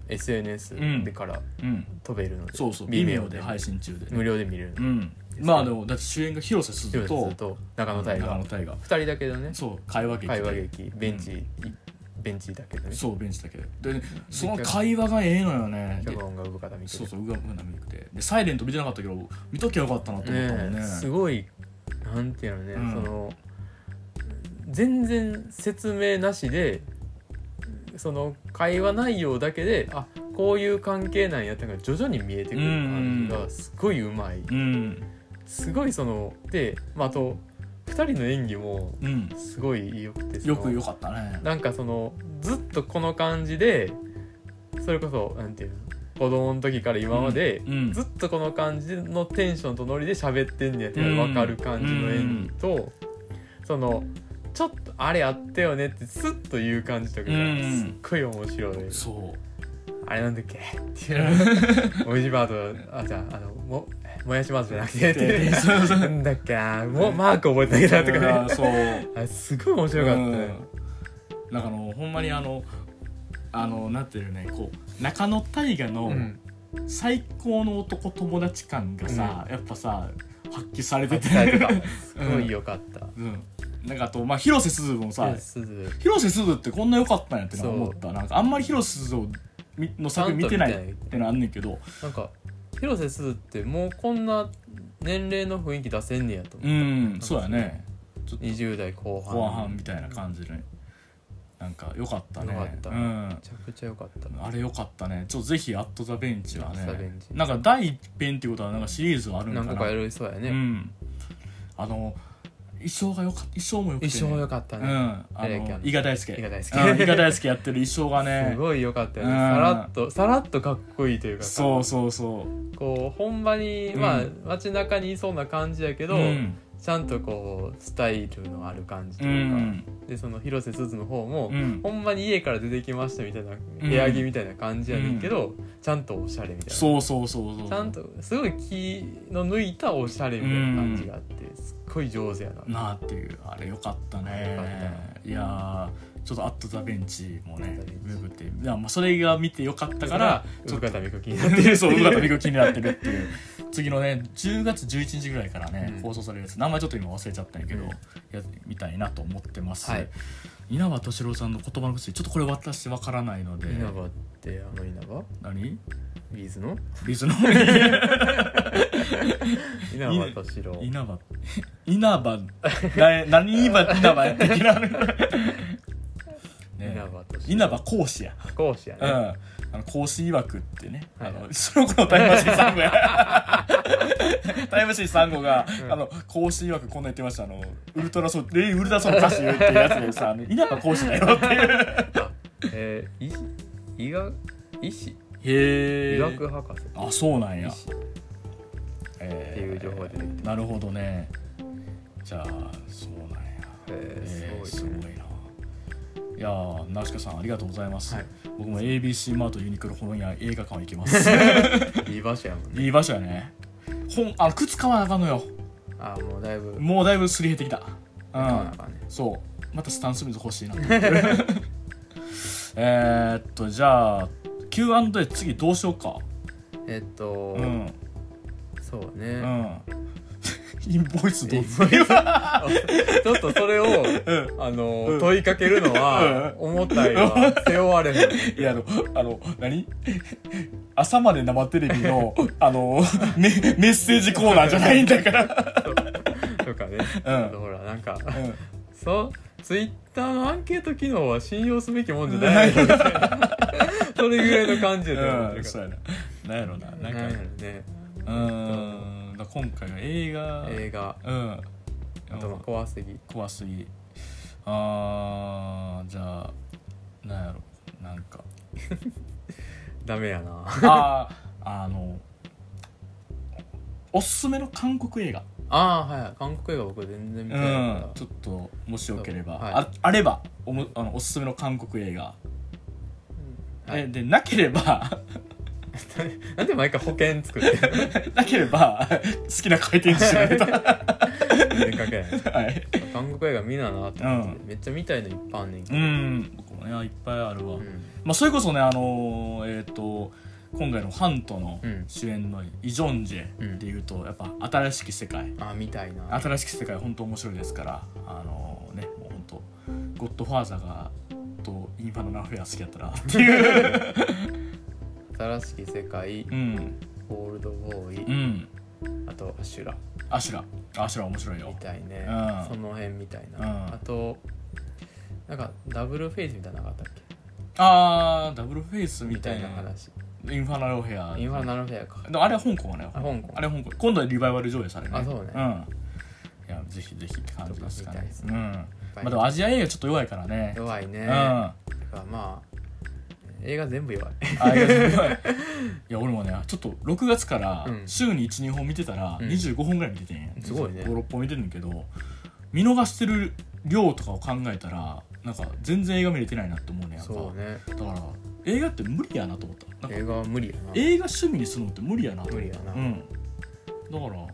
SNS でからうん。飛べるので、そうそう。Vimeo Vimeo で。配信中で無料で見れるの、うん。まあでもだって主演が広瀬すずとと中野大中河野大河。二人だけどね。そう。会話劇で。会話劇ベンチ、いベンチだけどね。そうベンチだけで。でその会話がええのよね。で脚本が産方美久そうそううがなみくて。でサイレント見てなかったけど見ときゃよかったなと思ったもんね。ねすごいなんていうのね、うん。その全然説明なしでその会話内容だけであこういう関係なんやってのが徐々に見えてくる感じがすごいうまい、うん。すごいそので、まあ、あと2人の演技もうん。すごい良くてそのよくよかったね。なんかそのずっとこの感じでそれこそなんていうの子供の時から今まで、うん。うん。ずっとこの感じのテンションとノリで喋ってんねやっていうのが分かる感じの演技と、そのちょっとあれあったよねってスッと言う感じとかがうん。すっごい面白い、そあれなんだっけっていう。もみじバードあじゃああのももやしバードじゃなくて。でそうそう。なんだっけなもマーク覚えてなうきゃなとかね。そうあれすごい面白かったね、うん。なんかあのほんまにあのあのなんていうのねこう中野大河のうん。最高の男友達感がさ、やっぱさ発揮されてて。すごい良かった、うん。なんかあとまあ広瀬すずもさ広瀬すず。ってこんな良かったんやって思った。なんかあんまり広瀬すずをみの作品見てないってのはあんねんけど。なんか広瀬すずってもうこんな年齢の雰囲気出せんねやと思うう、んそうやね。20代後半。後半みたいな感じでなんか良かったね。良かった。うん。めちゃくちゃ良かった。あれ良かったね。ちょっとぜひ「アット・ザ・ベンチ」はね。チ。なんか第一編っていうことはなんかシリーズあるんかな。何個かやるそうやね、うん。あの衣装がよかった衣装もよくて、ね、衣装良かったね、うん。あの伊賀大輔。伊賀大輔。うん伊賀大輔やってる衣装がね。すごい良かったよね。うん。さらっとさらっとかっこいいというかさ。そうそうそう。こう本場に、うん。まあ街中にいそうな感じやけど、うん。ちゃんとこうスタイルのある感じとういうか、んでその広瀬すずの方も、うん。ほんまに家から出てきましたみたいな部屋着みたいな感じやねんけど、ちゃんとおしゃれみたいな。そうそうそうそう。ちゃんとすごい気の抜いたおしゃれみたいな感じがあってすっごい上手やな、なあっていうあれよかったね。いやーちょっと「アット・ザ・ベンチ」もねアットザベンチ。ググっていやまあそれが見てよかったかららちょっと気になってる。そう宇方美子気になってるっていう。次のね10月11日ぐらいからね、うん。放送されるやつ。名前ちょっと今忘れちゃったんやけど、うんやみたいなと思ってます、はい。稲葉敏郎さんの言葉の薬ちょっとこれ私わからないので。稲葉ってあの稲葉？何？ビーズの？ビズの？稲葉敏郎。稲葉。稲葉。な何稲葉稲葉やったっけな。ね 稲葉敏郎。稲葉講師や。講師やね、うん。あの講師曰くってね、はいあのその頃タイムマシーン3号や。タイムマシーン3号が、あの講師曰くこんな言ってました。あのウルトラソウレイウルトラソウル歌手っていうやつでさ稲葉講師だよっていう。えー、医師医学医師？へ医学博士。あそうなんやっていう情報が出てきて。なるほどね。じゃあそうなんや。ええー、ー、すごいね。すごいな。いやーナウシカさんありがとうございます、はい。僕も ABC マートユニクロ本屋映画館行きます。いい場所やもんね。いい場所やね。本あ靴買わなあかんのよ。あーもうだいぶ。もうだいぶすり減ってきた。うん。ね。そう。またスタンス水欲しいな えーっとじゃあ Q&A 次どうしようか。えっと、うんそううね、ん。インボイスどうインボイス。ちょっとそれをうん。あの、うん。問いかけるのは重たいわ背負われへん いやあのあの何？朝まで生テレビのあのメメッセージコーナーじゃないんだから。とかね、うん。ほらなんかうん。そう？ツイッターのアンケート機能は信用すべきもんじゃないのみたいなそれぐらいの感じで。うん、そうやな。なんやろな。らなんかなんやろねうーん。だ今回は映画。映画。うん。あとまあ怖すぎ。怖すぎ。あーじゃあなんやろ。なんか。ダメやな。あーあのおすすめの韓国映画。ああはい韓国映画僕全然見うてないから。ん。ちょっともしよければ、はい。ああればおもあのおすすめの韓国映画、はい。えでなければ なんで毎回保険作ってる なければ好きな回転寿司のネタ。全然関係ない。はい。韓国映画見ななって思って、めっちゃ見たいのいっぱいあんねんけうど、ん。僕もねいっぱいあるわ、うん。まあ、それこそねあのーえっ、と今回のハントのうん。主演のイ・ジョンジェでいうと、やっぱ新しき世界。あ見たいな。新しき世界本当面白いですからあのねもう本当ゴッドファーザーがとインファナル・アフェア好きやったな っていう新しき世界うん。オールドボーイ、うん。あとアシュラ。アシュラ。アシュラ面白いよ。みたいね、うん。その辺みたいな、うん。あとなんかダブルフェイスみたいなのなかったっけ？あーダブルフェイスみみたいたいなな話。インファナル・アフェア。インファナル・アフェアか。でもあれは香港はねあ香港。あれは香港。今度はリバイバル上映されるあそうね。うん。いやぜひぜひって感じですかね。見たいですね。うん。まあでもアジア映画ちょっと弱いからね。弱いね、うん。だからまあ映画全部弱い。あいや弱い。いや俺もねちょっと6月からうん。週に12本見てたらうん。25本ぐらい見ててん。やすごいね。56本見てるんだけど見逃してる量とかを考えたらなんか全然映画見れてないなって思うねやっぱ。そうね。だから映画って無理やなと思ったなんか映画は無理やな。映画趣味にするのって無理やな無理やな。うん。だから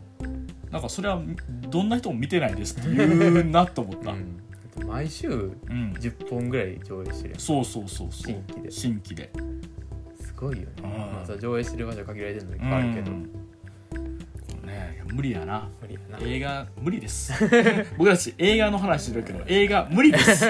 なんかそれはどんな人も見てないですって言うなと思った、うん、毎週うん。10本ぐらい上映してるやん。そうそうそうそう。新規で。新規で。すごいよね、うん。まあ、さ上映してる場所限られてるのいっぱいあるけど、うん。ね無理やな。無理やな。映画無理です。僕たち映画の話してるけど映画無理です。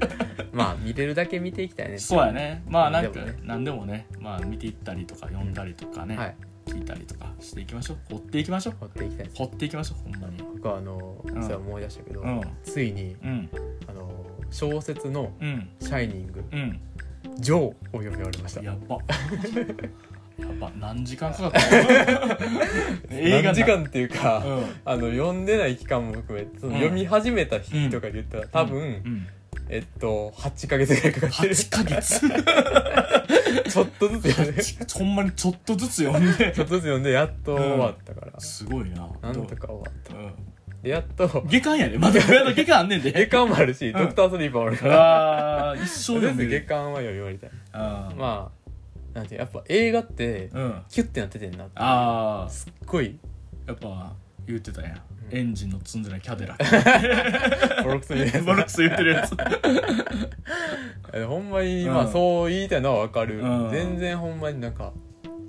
まあ見れるだけ見ていきたいね。そうやね。まあなんか何でもね。何でもね。まあ見ていったりとか読んだりとかね、はい聞いたりとかしていきましょう。掘っていきましょう。掘っていきたいです。掘っていきましょうほんまに。僕はあの、ん。そう思い出したけど、うん。ついにうん。あの小説のうん「シャイニングうん。ジョー」を読み終わりました。やっば やっば何時間かかった 何時間？っていうか、うん。あの読んでない期間も含めそのうん。読み始めた日とかで言ったら、多分、うんえっと8ヶ月ぐらいかかってる。8ヶ月？ちょっとずつ読んでちほんまにちょっとずつ読んで。ょっとずつ読んでやっと終わったから、すごいな。なんとか終わった。うん。でやっと。下巻やで。まだまだ下巻あんねんで。下巻もあるし、ん。ドクタースリーパーもあるから。あー一生とりあえず読める下巻は読み終わりたい。あー。まあなんてやっぱ映画ってうん。キュッてなっててんなって。あすっごい。あやっぱ言ってたやん、うん。エンジンの積んでないキャデラ。ッ ボロクソにクボロクソ言ってるやつ。えほんまに、うん。まあそう言いたいのはわかる、うん。全然ほんまになんか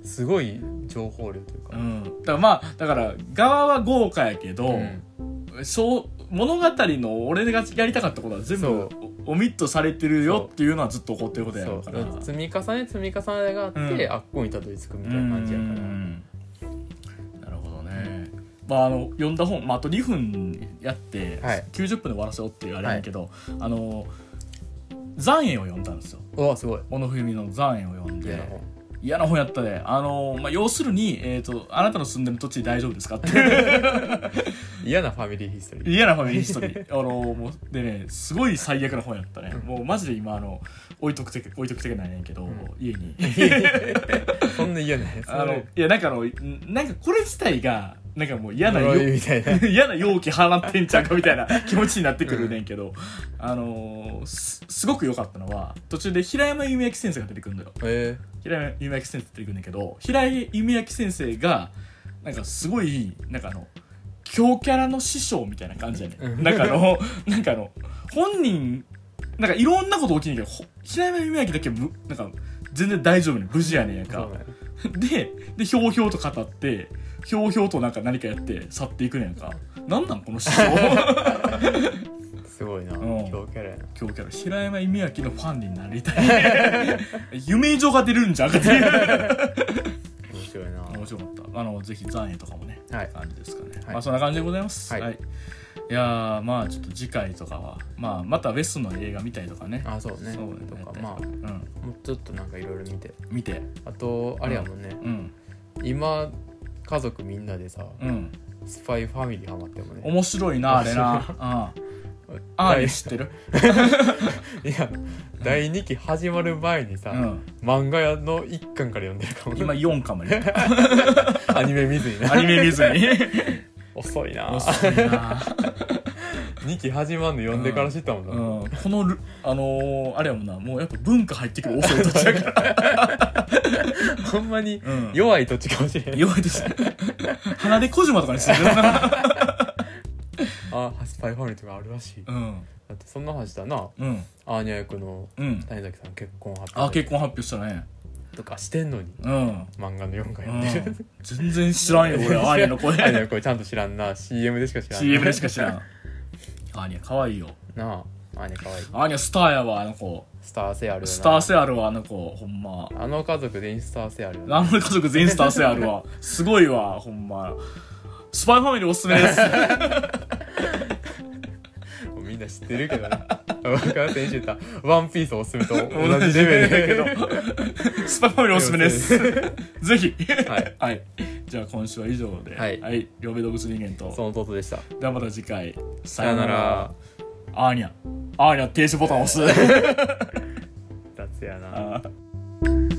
すごい情報量というか、うん。だからまあだから側は豪華やけど、うん。そう物語の俺がやりたかったことは全部オミットされてるよっていうのはずっと怒ってることやから積み重ね積み重ねがあって、うん。あっこにたどり着くみたいな感じやから。うん。なるほどねまああの読んだ本、まあ、あと2分やって、はい。90分で終わらせようっていうあれやけど、あの残影を読んだんですよ。うわすごい。小野文の残影を読んで嫌な本。やったで。あの、まあ、要するに、えーと「あなたの住んでる土地大丈夫ですか?」って。嫌なファミリーヒストリー。嫌なファミリーヒストリー。あのもうでねすごい最悪な本やったね、うん。もうマジで今あの置いとくて置いとくてないねんけど、ん。家に。そんな嫌なやつ。あのいやなんかあのなんかこれ自体がなんかもう嫌な呪みたいな。嫌な容器放ってんちゃうかみたいな 気持ちになってくるねんけど、あのーすすごく良かったのは途中で平山弓焼先生が出てくるんだよ。え平山弓焼先生出てくるんだけど平山弓焼先生がなんかすごいなんかあの強キャラの師匠みたいな感じやねうん。んなんかあの なんかあの本人なんかいろんなこと起きんねんけどほ平山弓焼だけぶなんか全然大丈夫ね無事やねんやんか。ででひょうひょうと語ってひょうひょうとなんか何かやって去っていくねんか。なんなんこの師匠すごいな。うん。強キャラやな。今日キャラ。平山弓明のファンになりたい。夢以上が出るんじゃんかっていう。面白いな。面白かった。あのぜひ残影とかもねはい。感じですかね、はい。まあそんな感じでございます。はい。い、やーまあちょっと次回とかはまあまたウェスの映画見たりとかね。あそうね。そうねとか。まあうん。もうちょっとなんかいろいろ見て。見て。あとあれやもんね。うん。今家族みんなでさうん。スパイファミリーハマってもね。面白いなあれな。うん。ああ第れ知ってる？いや第2期始まる前にさ、うん。漫画屋の1巻から読んでるかも。ね今4かもねアニメ見ずになアニメ見ずに遅いな。遅いな。2期始まるの読んでから知ったもんな、うん、このルあのーあれやもんな。もうやっぱ文化入ってくる遅い土地やから、ほんまにうん、弱い土地かもしれん。弱いです鼻で小島とかにするな。あスパイファミリーとかあるらしい。うん。だってそんな話だな。うん。アーニャ役のうん。谷崎さん結婚発あ表結婚発表したねとかしてんのに。うん、漫画の4巻うん読んで。る、全然知らんよ 俺。アーニャの声。アーニャの声ちゃんと知らんな。CM でしか知らん。CM でしか知らん。アーニャ可愛いよ。なあアーニャかわい。いアーニャスターやわあの子。スター性あるよな。スター性あるわあの子。ほんま。あの家族全員スター性あるよな。あの家族全員スター性あるわ。すごいわほんま。スパイファミリーおすすめです みんな知ってるけどな僕が先週言った「ワンピースおすすめと同じレベルだけど。スパイファミリーおすすめです。ぜひ。はい。はい。じゃあ今週は以上ではい。はい。両目動物人間と。その弟でした。ではまた次回。ささよなら。アーニャ。アーニャ停止ボタン押す。雑やな。あー